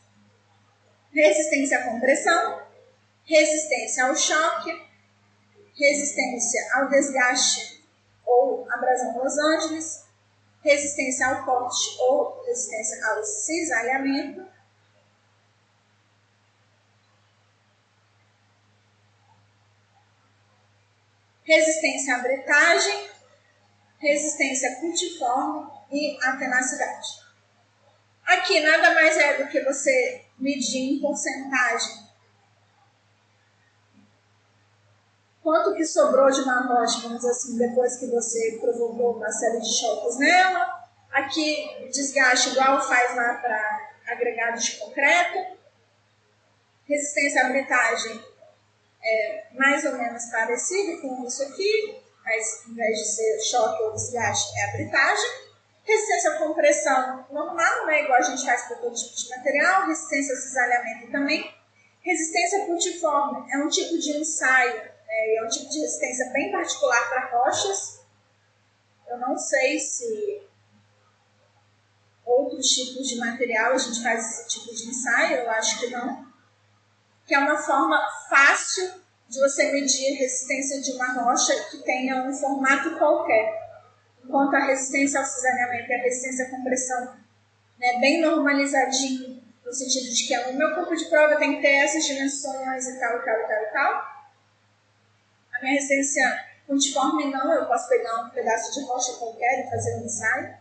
resistência à compressão, resistência ao choque, resistência ao desgaste ou abrasão Los Angeles, resistência ao corte ou resistência ao cisalhamento, resistência à bretagem, resistência cultiforme e a tenacidade. Aqui nada mais é do que você medir em porcentagem quanto que sobrou de uma rocha, vamos dizer assim, depois que você provocou uma série de choques nela. Aqui, desgaste igual faz lá para agregados de concreto. Resistência à bretagem é mais ou menos parecido com isso aqui, mas em vez de ser choque ou desgaste, é a bretagem. Resistência à compressão normal, né, igual a gente faz para todo tipo de material. Resistência ao cisalhamento também. Resistência putiforme é um tipo de ensaio, é, é um tipo de resistência bem particular para rochas. Eu não sei se outros tipos de material a gente faz esse tipo de ensaio, eu acho que não que é uma forma fácil de você medir a resistência de uma rocha que tenha um formato qualquer. Enquanto a resistência ao cisalhamento e a resistência à compressão né, bem normalizadinho, no sentido de que o meu campo de prova tem que ter essas dimensões e tal, tal, tal, tal. A minha resistência pontiforme não, eu posso pegar um pedaço de rocha qualquer e fazer um ensaio.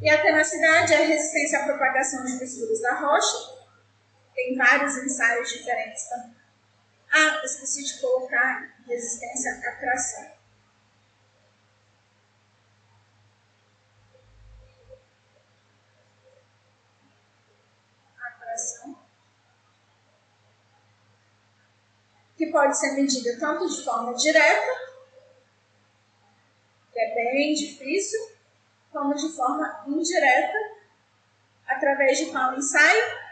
E a tenacidade é a resistência à propagação de fissuras da rocha, tem vários ensaios diferentes também. Ah, esqueci de colocar resistência à tração. Que pode ser medida tanto de forma direta, que é bem difícil, como de forma indireta, através de qual ensaio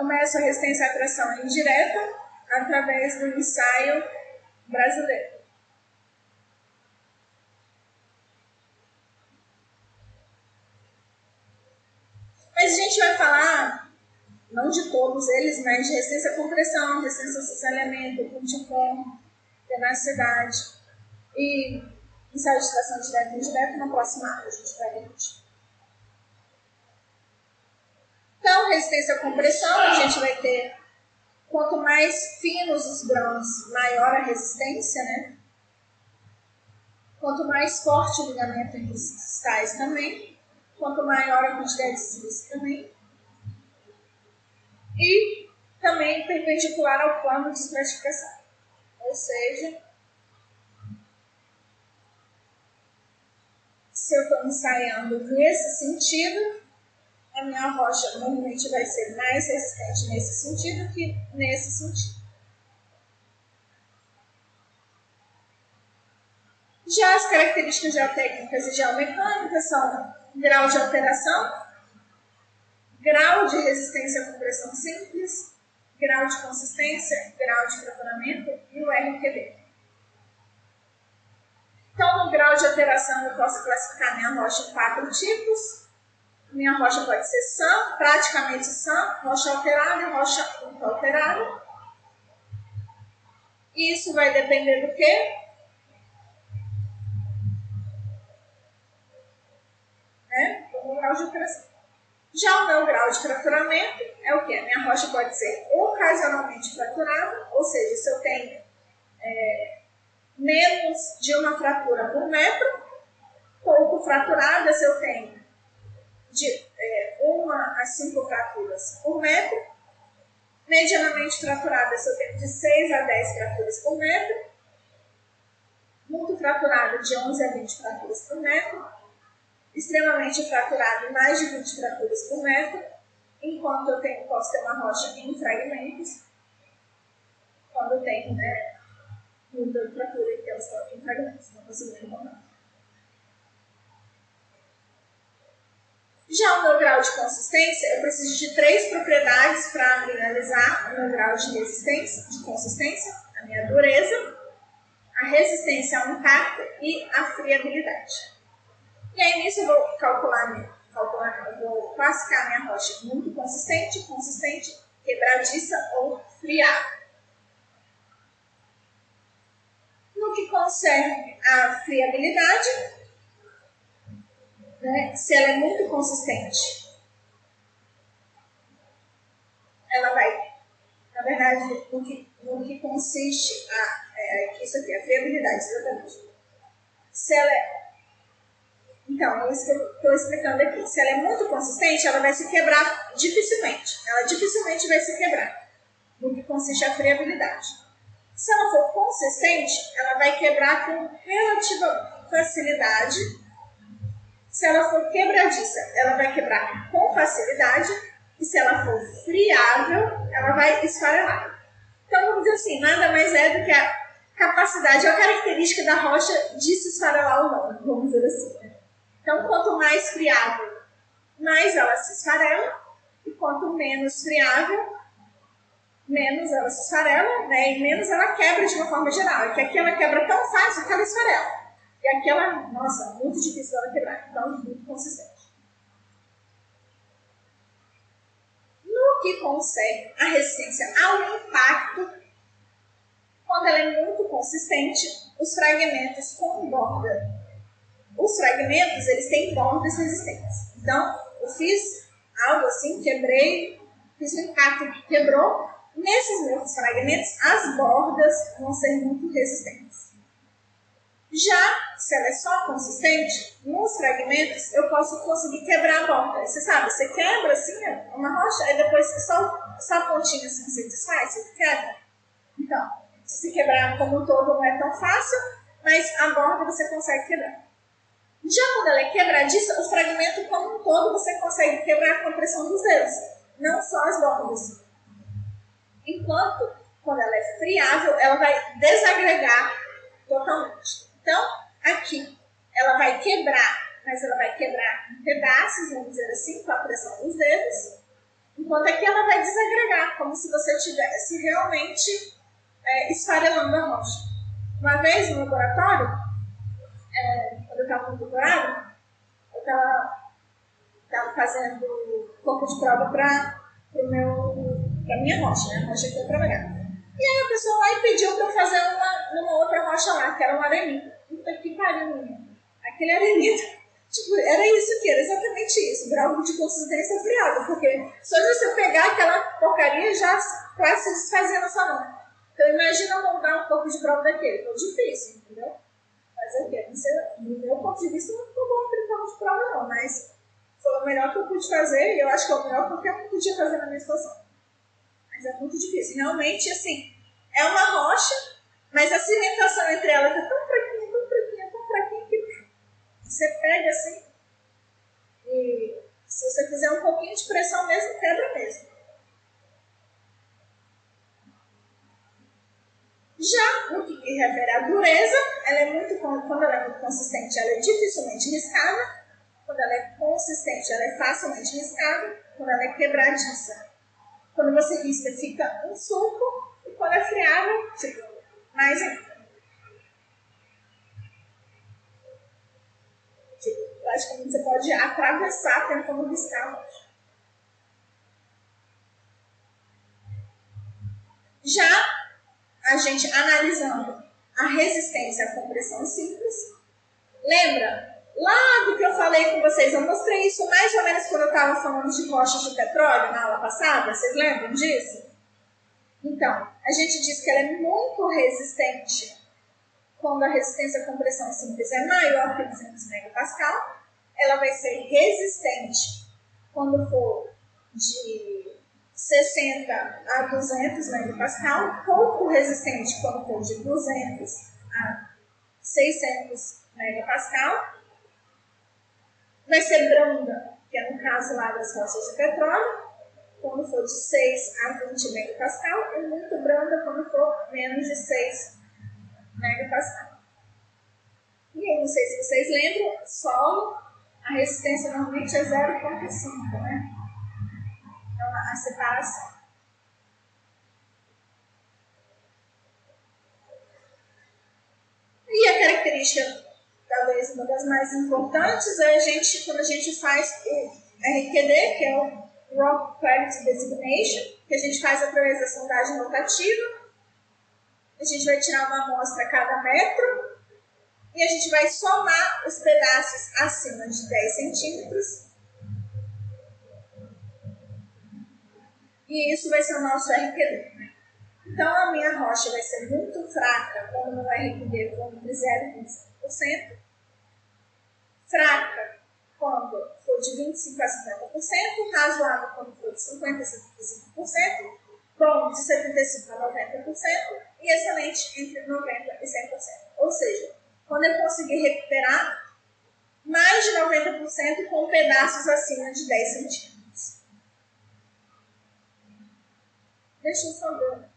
eu meço a resistência à tração indireta através do ensaio brasileiro. Mas a gente vai falar, não de todos eles, mas de resistência à compressão, resistência ao cisalhamento, pontifom, tenacidade e ensaio de tração direta e indireta na próxima aula a gente vai repetir. Então, resistência à compressão, a gente vai ter, quanto mais finos os grãos, maior a resistência, né? Quanto mais forte o ligamento entre os cristais também, quanto maior a quantidade de silício também. E também perpendicular ao plano de estratificação. Ou seja, se eu estou ensaiando nesse sentido, a minha rocha normalmente vai ser mais resistente nesse sentido que nesse sentido. Já as características geotécnicas e geomecânicas são grau de alteração, grau de resistência à compressão simples, grau de consistência, grau de fracionamento e o RQD. Então, no grau de alteração, eu posso classificar minha rocha em quatro tipos minha rocha pode ser sã, praticamente sã, rocha alterada e rocha muito alterada. Isso vai depender do quê? Né? Do grau de alteração. Já o meu grau de fraturamento é o quê? A minha rocha pode ser ocasionalmente fraturada, ou seja, se eu tenho é, menos de uma fratura por metro, pouco fraturada se eu tenho de é, uma a cinco fraturas por metro, medianamente fraturada se eu tenho de 6 a 10 fraturas por metro, muito fraturada de 11 a 20 fraturas por metro, extremamente fraturada mais de 20 fraturas por metro, enquanto eu tenho, posso ter uma rocha em fragmentos, quando eu tenho né, muita fratura e estão em fragmentos, não consigo remontar. Já o meu grau de consistência, eu preciso de três propriedades para analisar o meu grau de resistência, de consistência, a minha dureza, a resistência ao impacto e a friabilidade. E aí nisso eu vou calcular, calcular eu vou classificar minha rocha muito consistente, consistente, quebradiça ou friável. No que concerne a friabilidade, né, se ela é muito consistente, ela vai, na verdade, no que, no que consiste a, é, isso aqui, a friabilidade, exatamente. Se ela é então, é isso que eu estou explicando aqui. Se ela é muito consistente, ela vai se quebrar dificilmente. Ela dificilmente vai se quebrar. No que consiste a friabilidade. Se ela for consistente, ela vai quebrar com relativa facilidade. Se ela for quebradiça, ela vai quebrar com facilidade. E se ela for friável, ela vai esfarelar. Então, vamos dizer assim, nada mais é do que a capacidade, a característica da rocha de se esfarelar ou não, vamos dizer assim. Então, quanto mais friável, mais ela se esfarela, e quanto menos friável, menos ela se esfarela, né? E menos ela quebra de uma forma geral. É que aqui ela quebra tão fácil que ela esfarela. E aqui ela, nossa, muito difícil ela quebrar. Então, muito consistente. No que concerne a resistência ao impacto, quando ela é muito consistente, os fragmentos com borda os fragmentos, eles têm bordas resistentes. Então, eu fiz algo assim, quebrei, fiz um impacto que quebrou. Nesses meus fragmentos, as bordas vão ser muito resistentes. Já se ela é só consistente, nos fragmentos eu posso conseguir quebrar a borda. Você sabe, você quebra assim uma rocha, aí depois só, só a pontinha assim você desfaz, você quebra. Então, se quebrar como um todo não é tão fácil, mas a borda você consegue quebrar. Já quando ela é quebradiça, o fragmento como um todo você consegue quebrar com a pressão dos dedos, não só as bordas. Enquanto, quando ela é friável, ela vai desagregar totalmente. Então, aqui, ela vai quebrar, mas ela vai quebrar em pedaços, vamos dizer assim, com a pressão dos dedos, enquanto aqui ela vai desagregar, como se você estivesse realmente é, esfarelando a rocha. Uma vez no laboratório, é, quando eu estava no doutorado, eu estava fazendo corpo de prova para a minha rocha, né? A rocha que eu trabalhava. E aí a pessoa lá pediu para eu fazer uma, numa outra rocha lá, que era um arenito. Puta que pariu. Aquele arenito. Tipo, era isso aqui, era exatamente isso. Grau de consistência friável, porque só de você pegar aquela porcaria já quase se desfazia na sua mão. Então imagina montar um corpo de prova daquele. Foi difícil, entendeu? fazer o quê? Não do meu ponto de vista, não ficou bom aquele carro de prova, não, mas foi o melhor que eu pude fazer e eu acho que é o melhor que qualquer um podia fazer na minha situação. Mas é muito difícil. Realmente, assim, é uma rocha, mas a cimentação entre elas é tão fraquinha, que você pega assim e se você fizer um pouquinho de pressão mesmo, quebra mesmo. Já no que refere à dureza, ela é muito, quando ela é muito consistente, ela é dificilmente riscada. Quando ela é consistente, ela é facilmente riscada. Quando ela é quebradiça, quando você risca, fica um suco. E quando é friável, tipo, mais ainda. Tipo, praticamente você pode atravessar tentando riscar Já a gente analisando a resistência à compressão simples. Lembra? Lá do que eu falei com vocês, eu mostrei isso mais ou menos quando eu estava falando de rochas de petróleo na aula passada. Vocês lembram disso? Então, a gente diz que ela é muito resistente quando a resistência à compressão simples é maior que 200 megapascal. Ela vai ser resistente quando for de 60 a 200 megapascal, pouco resistente quando for de 200 a 600 megapascal. Vai ser branda, que é no caso lá das rochas de petróleo, quando for de 6 a 20 megapascal, e muito branda quando for menos de 6 megapascal. E eu não sei se vocês lembram, solo, a resistência normalmente é 0,5, né? Então, a separação. E a característica, talvez uma das mais importantes, é a gente, quando a gente faz o RQD, que é o Rock Quality Designation, que a gente faz através da sondagem rotativa. A gente vai tirar uma amostra a cada metro e a gente vai somar os pedaços acima de 10 centímetros E isso vai ser o nosso RQD. Né? Então, a minha rocha vai ser muito fraca quando no RQD for entre 0 e 25%, fraca quando for de 25% a 50%, razoável quando for de 50% a 75%, bom de 75% a 90% e excelente entre 90% e 100%. Ou seja, quando eu conseguir recuperar mais de 90% com pedaços acima de 10 centímetros. Deixa eu só ver.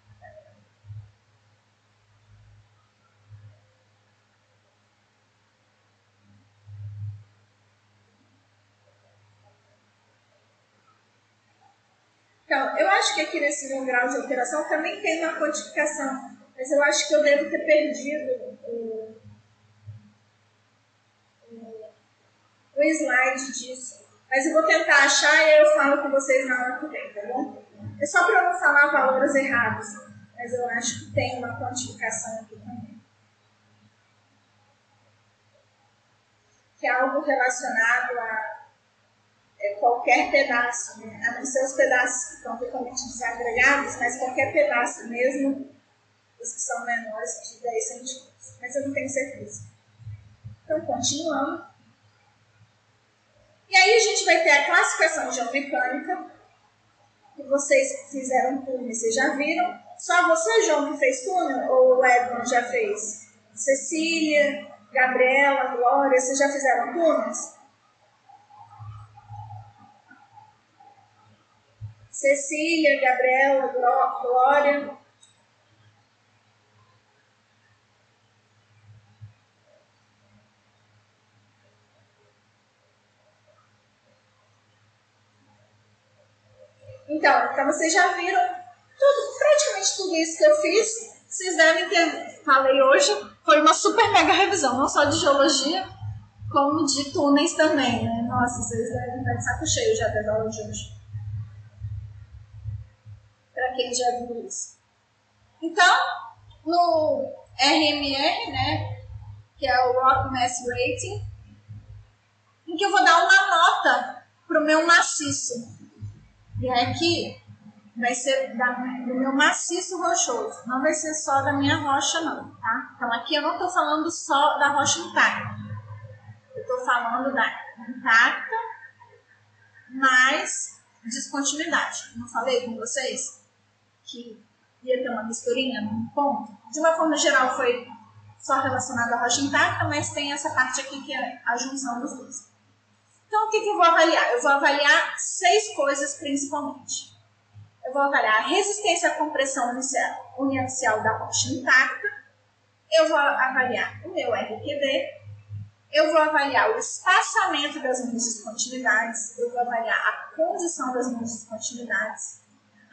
Então, eu acho que aqui nesse meu grau de alteração também tem uma quantificação, mas eu acho que eu devo ter perdido o, o slide disso. Mas eu vou tentar achar e eu falo com vocês na hora que vem, tá bom? É só para eu não falar valores errados, mas eu acho que tem uma quantificação aqui também. Que é algo relacionado a é, qualquer pedaço, né? a não ser os pedaços que estão totalmente desagregados, mas qualquer pedaço mesmo, os que são menores de 10 centímetros. Mas eu não tenho certeza. Então, continuando. E aí a gente vai ter a classificação geomecânica, que vocês fizeram túnel, vocês já viram. Só você, João, que fez túnel, ou o Edmund já fez? Cecília, Gabriela, Glória, vocês já fizeram túneis? Cecília, Gabriela, Glória. Vocês já viram tudo, praticamente tudo isso que eu fiz. Vocês devem ter, falei hoje, foi uma super mega revisão, não só de geologia, como de túneis também, né? Nossa, vocês devem estar de saco cheio já da aula de hoje para quem já viu isso. Então, no RMR, né, que é o Rock Mass Rating, em que eu vou dar uma nota para o meu maciço. E aqui vai ser da, do meu maciço rochoso, não vai ser só da minha rocha não, tá? Então aqui eu não estou falando só da rocha intacta, eu estou falando da intacta mais descontinuidade. Não falei com vocês? que ia ter uma misturinha num ponto. De uma forma geral, foi só relacionado à rocha intacta, mas tem essa parte aqui que é a junção dos dois. Então, o que, que eu vou avaliar? Eu vou avaliar seis coisas principalmente. Eu vou avaliar a resistência à compressão uniaxial da rocha intacta, eu vou avaliar o meu RQD, eu vou avaliar o espaçamento das minhas descontinuidades, eu vou avaliar a condição das minhas descontinuidades,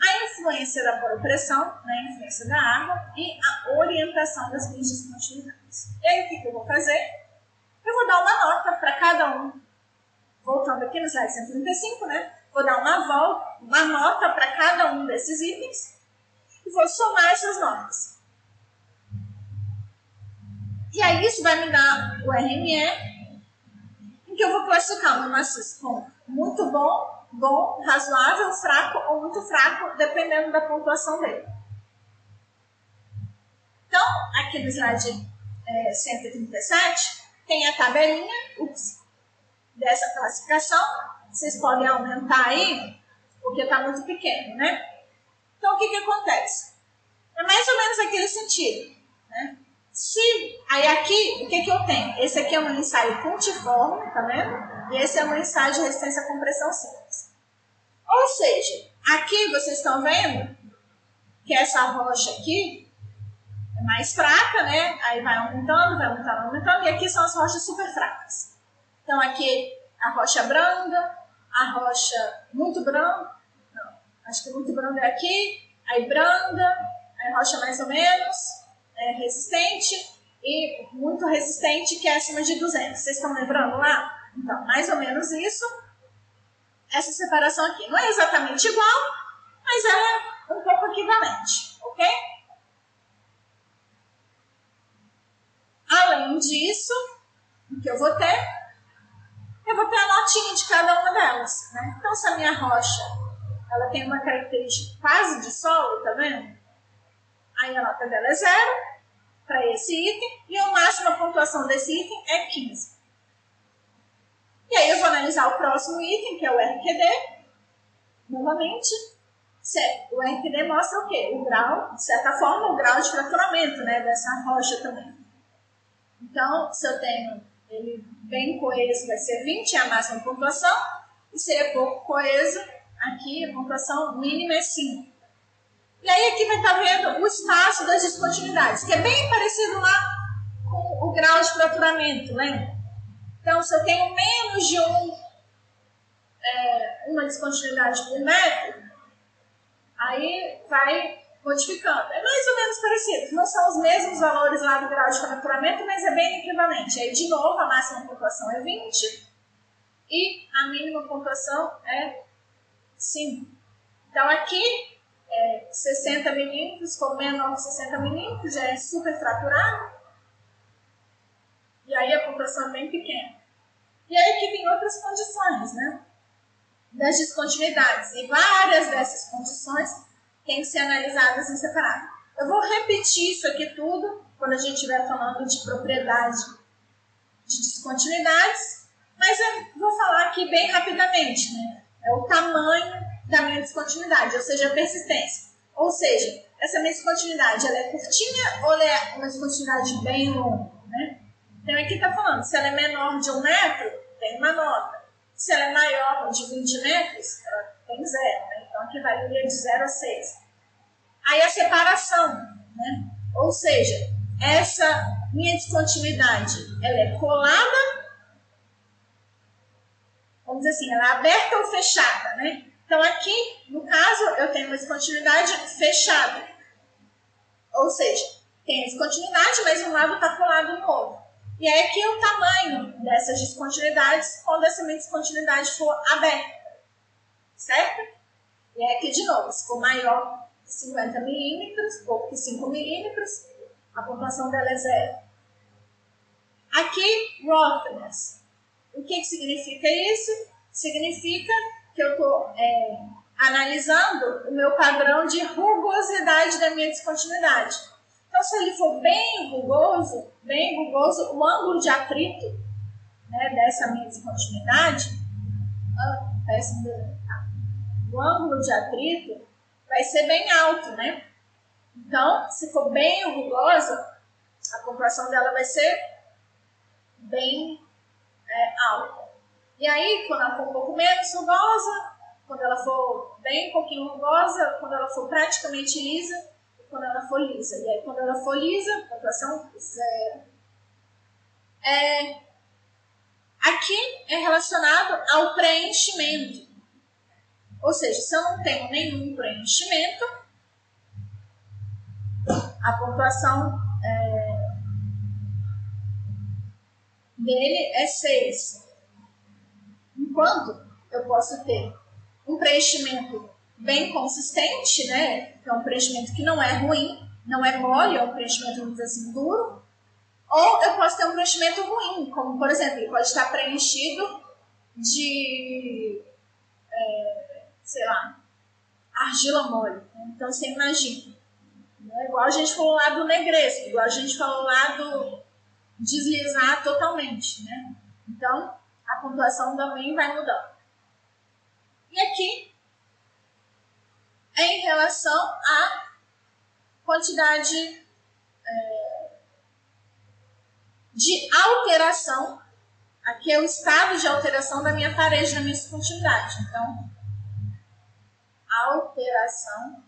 a influência da pressão, né, a influência da água e a orientação das minhas descontinuidades. E aí o que, que eu vou fazer? Eu vou dar uma nota para cada um. Voltando aqui no slide 135, né? Vou dar uma volta, uma nota para cada um desses itens e vou somar essas notas. E aí isso vai me dar o RME, em que eu vou classificar o meu maciço como muito bom, bom, razoável, fraco ou muito fraco, dependendo da pontuação dele. Então, aqui no slide é, 137, tem a tabelinha ups, dessa classificação. Vocês podem aumentar aí, porque está muito pequeno, né? Então, o que, que acontece? É mais ou menos aquele sentido, né? Se, aí aqui, o que, que eu tenho? Esse aqui é um ensaio pontiforme, tá vendo? E esse é um ensaio de resistência à compressão simples. Ou seja, aqui vocês estão vendo que essa rocha aqui é mais fraca, né? Aí vai aumentando, vai aumentando, aumentando. E aqui são as rochas super fracas. Então aqui a rocha branda, a rocha muito branda, não, acho que muito branda é aqui, aí branda, aí rocha mais ou menos, é resistente e muito resistente que é acima de 200. Vocês estão lembrando lá? Então, mais ou menos isso. Essa separação aqui não é exatamente igual, mas é um pouco equivalente, ok? Além disso, o que eu vou ter? Eu vou ter a notinha de cada uma delas. Né? Então, se a minha rocha ela tem uma característica quase de solo, tá vendo? Aí a nota dela é zero para esse item e a pontuação desse item é 15. E aí eu vou analisar o próximo item, que é o RQD. Novamente, o RQD mostra o quê? O grau, de certa forma, o grau de fraturamento né, dessa rocha também. Então, se eu tenho ele bem coeso, vai ser 20, é a máxima pontuação. E se ele é pouco coeso, aqui a pontuação mínima é 5. E aí aqui vai estar vendo o espaço das descontinuidades, que é bem parecido lá com o grau de fraturamento, lembra? Então, se eu tenho menos de um, é, uma descontinuidade por metro, aí vai modificando. É mais ou menos parecido. Não são os mesmos valores lá do grau de fraturamento, mas é bem equivalente. Aí, de novo, a máxima pontuação é 20 e a mínima pontuação é 5. Então, aqui, é 60 milímetros, for menor que 60 milímetros, já é super fraturado. E aí a pontuação é bem pequena. E aí aqui tem outras condições, né? Das descontinuidades. E várias dessas condições têm que ser analisadas em separado. Eu vou repetir isso aqui tudo quando a gente estiver falando de propriedade de descontinuidades, mas eu vou falar aqui bem rapidamente, né? É o tamanho da minha descontinuidade, ou seja, a persistência. Ou seja, essa minha descontinuidade, ela é curtinha ou ela é uma descontinuidade bem longa, né? Então aqui está falando, se ela é menor de um metro, tem uma nota. Se ela é maior de 20 metros, ela tem zero. Né? Então aqui varia de 0 a 6. Aí a separação, né? ou seja, essa minha descontinuidade, ela é colada, vamos dizer assim, ela é aberta ou fechada, né? Então aqui, no caso, eu tenho uma descontinuidade fechada. Ou seja, tem descontinuidade, mas um lado está colado no outro. E aí aqui é o tamanho dessas descontinuidades quando essa minha descontinuidade for aberta. Certo? E aí aqui de novo, se for maior que 50 milímetros, pouco que 5 milímetros, a pontuação dela é zero. Aqui, roughness. O que, que significa isso? Significa que eu estou é, analisando o meu padrão de rugosidade da minha descontinuidade. Então, se ele for bem rugoso, bem rugoso, o ângulo de atrito né, dessa minha descontinuidade, ah, o ângulo de atrito vai ser bem alto, né? Então, se for bem rugosa, a pontuação dela vai ser bem é, alta. E aí, quando ela for um pouco menos rugosa, quando ela for bem um pouquinho rugosa, quando ela for praticamente lisa, quando ela for lisa. E aí, quando ela for lisa, pontuação zero. É, aqui é relacionado ao preenchimento. Ou seja, se eu não tenho nenhum preenchimento, a pontuação é, dele é 6. Enquanto eu posso ter um preenchimento bem consistente, né? Que é um preenchimento que não é ruim, não é mole, é um preenchimento, vamos dizer assim, duro. Ou eu posso ter um preenchimento ruim, como, por exemplo, ele pode estar preenchido de, sei lá, argila mole. Então, você imagina. Né? Igual a gente falou lá do negresco, igual a gente falou lá do deslizar totalmente, né? Então, a pontuação também vai mudando. E aqui, em relação à quantidade é, de alteração. Aqui é o estado de alteração da minha parede, da minha descontinuidade. Então, alteração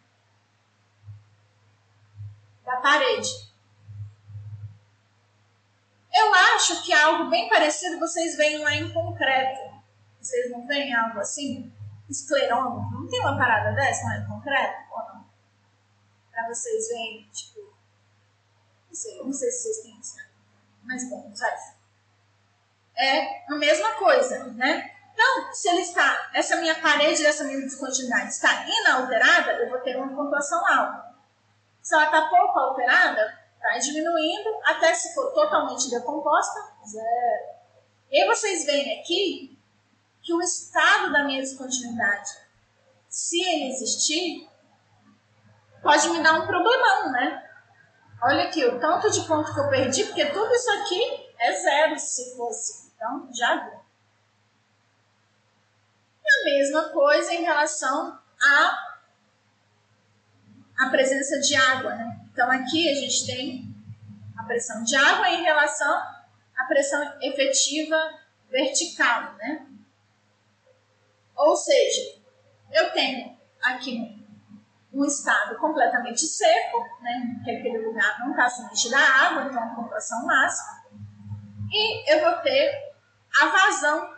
da parede. Eu acho que algo bem parecido vocês veem lá em concreto. Vocês não veem algo assim? esclerômetro. Não tem uma parada dessa lá em concreto? Ou não? Pra vocês verem, tipo. Não sei, não sei se vocês têm isso. Mas bom, faz. É a mesma coisa, né? Então, se ele está, essa minha parede dessa minha descontinuidade está inalterada, eu vou ter uma pontuação alta. Se ela está pouco alterada, vai diminuindo até se for totalmente decomposta, zero. E vocês veem aqui que o estado da minha descontinuidade se ele existir, pode me dar um problemão, né? Olha aqui, o tanto de ponto que eu perdi, porque tudo isso aqui é zero se fosse. Então, já viu. A mesma coisa em relação à, à presença de água, né? Então, aqui a gente tem a pressão de água em relação à pressão efetiva vertical, né? Ou seja, eu tenho aqui um estado completamente seco, né, que aquele lugar não está submetido à água, então a pontuação máxima, e eu vou ter a vazão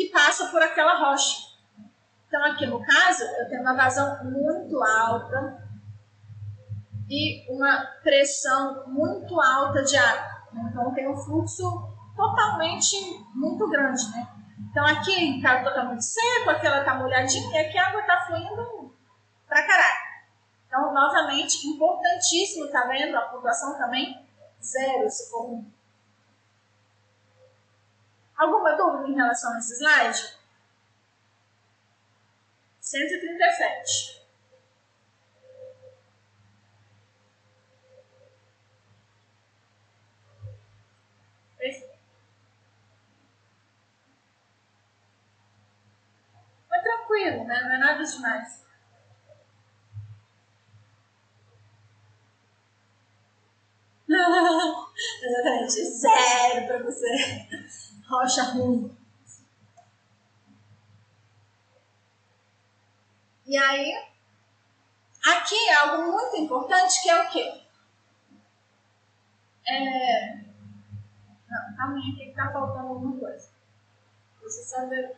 que passa por aquela rocha. Então, aqui no caso, eu tenho uma vazão muito alta e uma pressão muito alta de água. Então, tenho um fluxo totalmente muito grande, né? Então, aqui está totalmente seco, aqui ela está molhadinha e aqui a água está fluindo pra caralho. Então, novamente, importantíssimo, tá vendo? A pontuação também zero, se for um. Alguma dúvida em relação a esse slide? 137. Perfeito. Foi tranquilo, né? Não é nada demais. <laughs> Exatamente, zero para você. Rocha ruim. E aí, aqui é algo muito importante que é o quê? É... Não, calma aí, que tá faltando alguma coisa. Você sabe.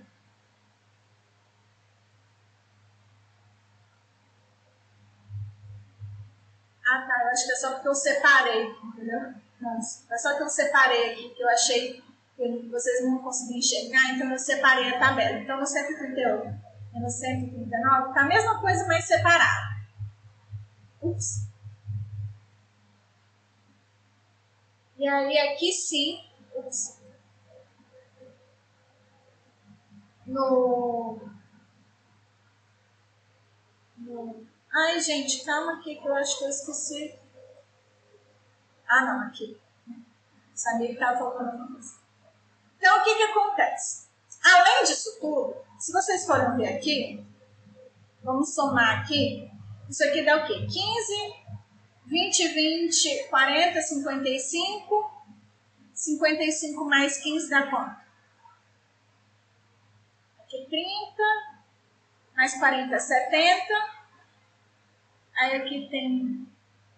Ah, tá. Eu acho que é só porque eu separei, entendeu? Nossa, é só que eu separei aqui, que eu achei que vocês não conseguiam enxergar, então eu separei a tabela. Então, no 138 e no 139, tá a mesma coisa, mas separado. Ups. E aí, aqui sim, ups. No, no Ai, gente, calma aqui que eu acho que eu esqueci. Ah, não, aqui. Sabia que estava faltando alguma coisa. Então, o que, que acontece? Além disso tudo, se vocês forem ver aqui, vamos somar aqui. Isso aqui dá o quê? 15, 20, 20, 40, 55. 55 mais 15 dá quanto? Aqui 30, mais 40, 70. Aí aqui tem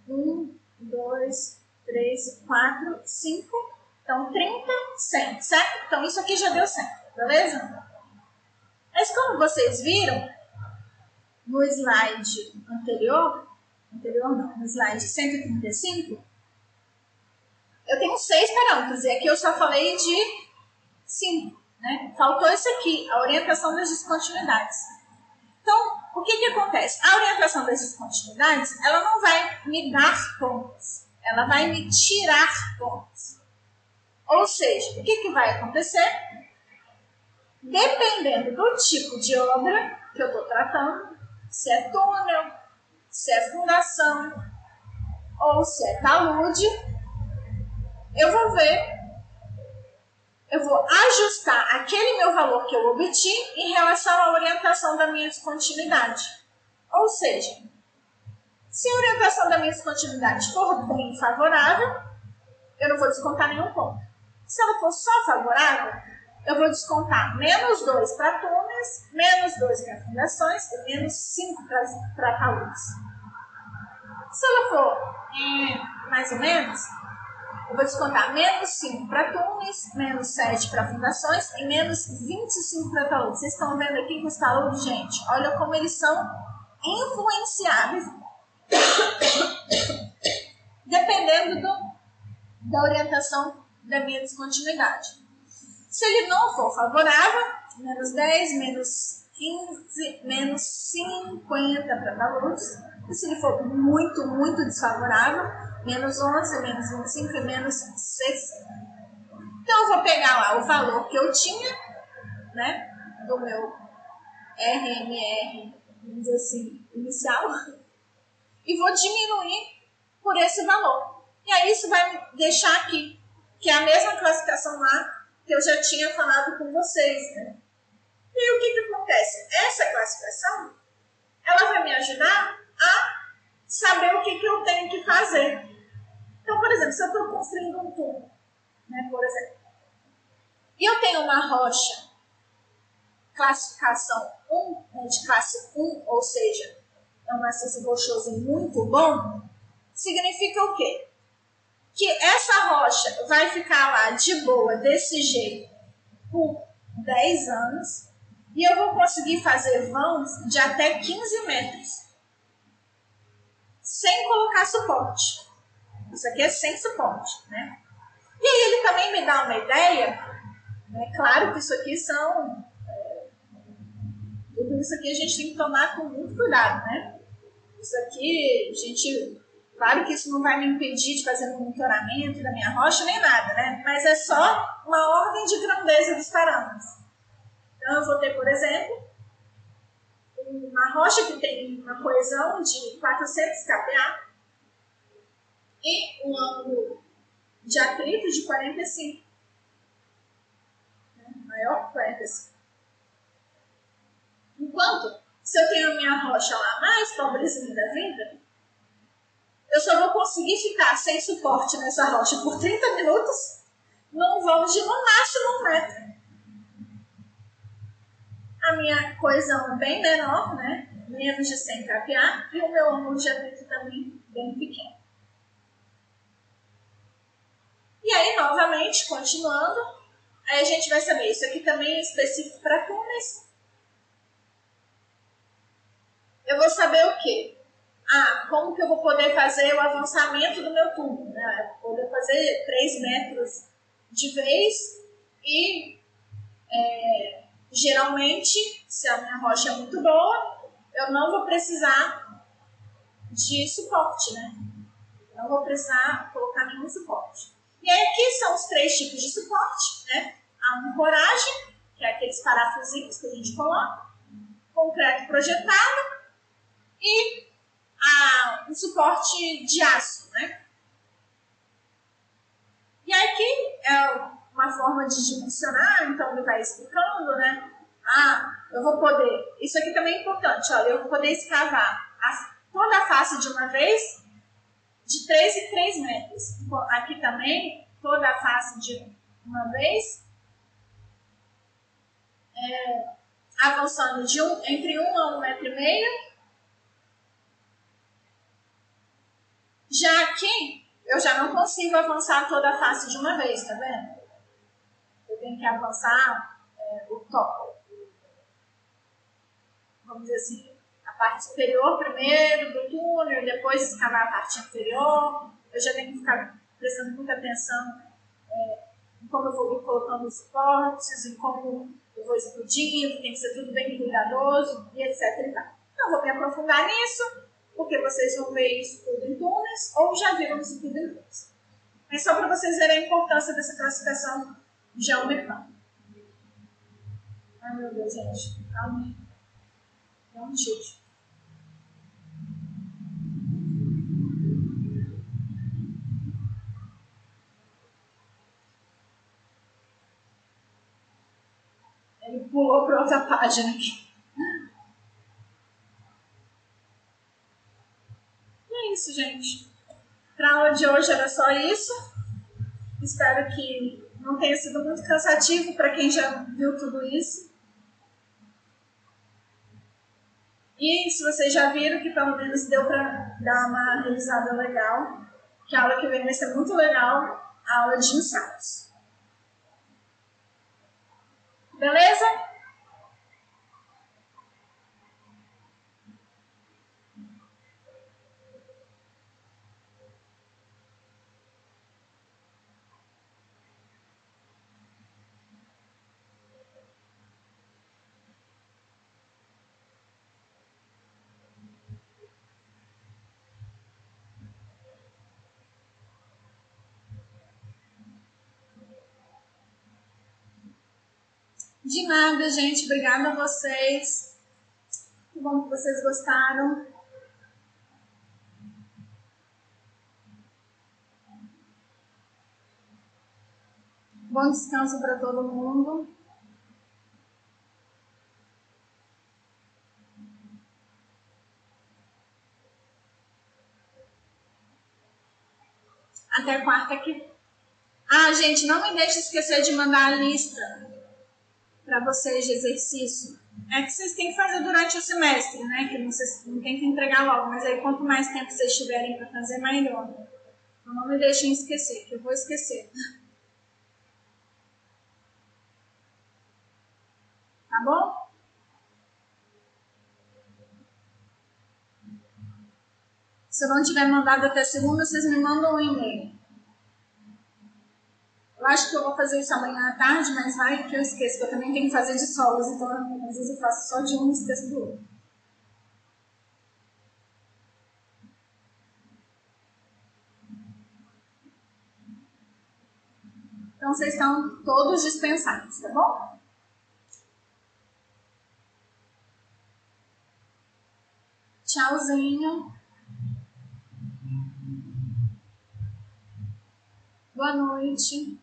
um, dois, três, quatro, cinco. Então, 30, 100, certo? Então, isso aqui já deu 100, beleza? Mas como vocês viram no slide anterior, anterior não, no slide 135, eu tenho seis parâmetros e aqui eu só falei de cinco, né? Faltou esse aqui, a orientação das descontinuidades. Então, o que, que acontece? A orientação das descontinuidades, ela não vai me dar pontos, ela vai me tirar pontos. Ou seja, o que, que vai acontecer? Dependendo do tipo de obra que eu estou tratando, se é túnel, se é fundação ou se é talude, eu vou ver eu vou ajustar aquele meu valor que eu obti em relação à orientação da minha descontinuidade. Ou seja, se a orientação da minha descontinuidade for bem favorável, eu não vou descontar nenhum ponto. Se ela for só favorável, eu vou descontar menos 2 para túneis, menos 2 para fundações e menos 5 para taludes. Se ela for é, mais ou menos, eu vou descontar menos 5 para túneis, menos 7 para fundações e menos 25 para taludes. Vocês estão vendo aqui que os taludes, gente, olha como eles são influenciáveis <coughs> dependendo do, da orientação da minha descontinuidade. Se ele não for favorável, menos 10, menos 15, menos 50 para taludes. E se ele for muito, muito desfavorável, menos 11, menos 25 e menos 60. Então, eu vou pegar lá o valor que eu tinha, né, do meu RMR, vamos dizer assim, inicial, e vou diminuir por esse valor. E aí isso vai deixar aqui, que é a mesma classificação lá que eu já tinha falado com vocês, né? E o que, que acontece? Essa classificação, ela vai me ajudar a saber o que, que eu tenho que fazer. Então, por exemplo, se eu estou construindo um tubo, né, por exemplo, e eu tenho uma rocha classificação 1, né, de classe 1, ou seja, é um maciço rochoso muito bom, significa o quê? Que essa rocha vai ficar lá de boa, desse jeito, por 10 anos, e eu vou conseguir fazer vãos de até 15 metros, sem colocar suporte. Isso aqui é sem suporte, né? E aí ele também me dá uma ideia, né? Claro que isso aqui são tudo isso aqui a gente tem que tomar com muito cuidado, né? Isso aqui, a gente. Claro que isso não vai me impedir de fazer monitoramento da minha rocha nem nada, né? Mas é só uma ordem de grandeza dos parâmetros. Então, eu vou ter, por exemplo, uma rocha que tem uma coesão de 400 kPa e um ângulo de atrito de 45. Né? Maior que 45. Enquanto, se eu tenho a minha rocha lá mais pobrezinha da vida, eu só vou conseguir ficar sem suporte nessa rocha por 30 minutos num vão de no máximo um metro. A minha coesão é bem menor, né? Menos de 100 kPa, e o meu ângulo de atrito também bem pequeno. E aí, novamente, continuando, aí a gente vai saber, isso aqui também é específico para túneis, eu vou saber o quê? Ah, como que eu vou poder fazer o avançamento do meu tubo? Né? Vou poder fazer 3 metros de vez e é, geralmente, se a minha rocha é muito boa, eu não vou precisar de suporte, né? Não vou precisar colocar nenhum suporte. E aí aqui são os três tipos de suporte, né? A ancoragem, que é aqueles parafusinhos que a gente coloca, concreto projetado, e um suporte de aço, né? E aqui é uma forma de dimensionar, então ele vai explicando, né? Ah, eu vou poder. Isso aqui também é importante, olha, eu vou poder escavar a, toda a face de uma vez de 3 em 3 metros. Aqui também, toda a face de uma vez. É, avançando de um, entre 1 um a 1 um metro e meio Já aqui, eu já não consigo avançar toda a face de uma vez, tá vendo? Eu tenho que avançar é, o top. Vamos dizer assim, a parte superior primeiro do túnel, depois escavar a parte inferior. Eu já tenho que ficar prestando muita atenção é, em como eu vou colocando os suportes, em como eu vou explodindo, tem que ser tudo bem cuidadoso e etc. E tal. Então, vou me aprofundar nisso porque vocês vão ver isso tudo em túneis ou já viram isso tudo em túneis. É só para vocês verem a importância dessa classificação geometrônica. Ai meu Deus, gente, calma É um tilt. Ele pulou para outra página aqui. Isso, gente. Para aula de hoje era só isso. Espero que não tenha sido muito cansativo para quem já viu tudo isso. E se vocês já viram que pelo menos deu para dar uma revisada legal, que a aula que vem vai ser muito legal, a aula de ensaios. Beleza? De nada, gente. Obrigada a vocês. bom que vocês gostaram. Bom descanso para todo mundo. Até quarta que. Ah, gente, não me deixe esquecer de mandar a lista para vocês de exercício. É que vocês têm que fazer durante o semestre, né? Que vocês não tem que entregar logo, mas aí quanto mais tempo vocês tiverem para fazer, melhor. Então não me deixem esquecer, que eu vou esquecer. <laughs> Tá bom? Se eu não tiver mandado até segunda, vocês me mandam um e-mail. Eu acho que eu vou fazer isso amanhã à tarde, mas vai que eu esqueço, que eu também tenho que fazer de solos, então às vezes eu faço só de um e esqueço do outro. Então vocês estão todos dispensados, tá bom? Tchauzinho. Boa noite.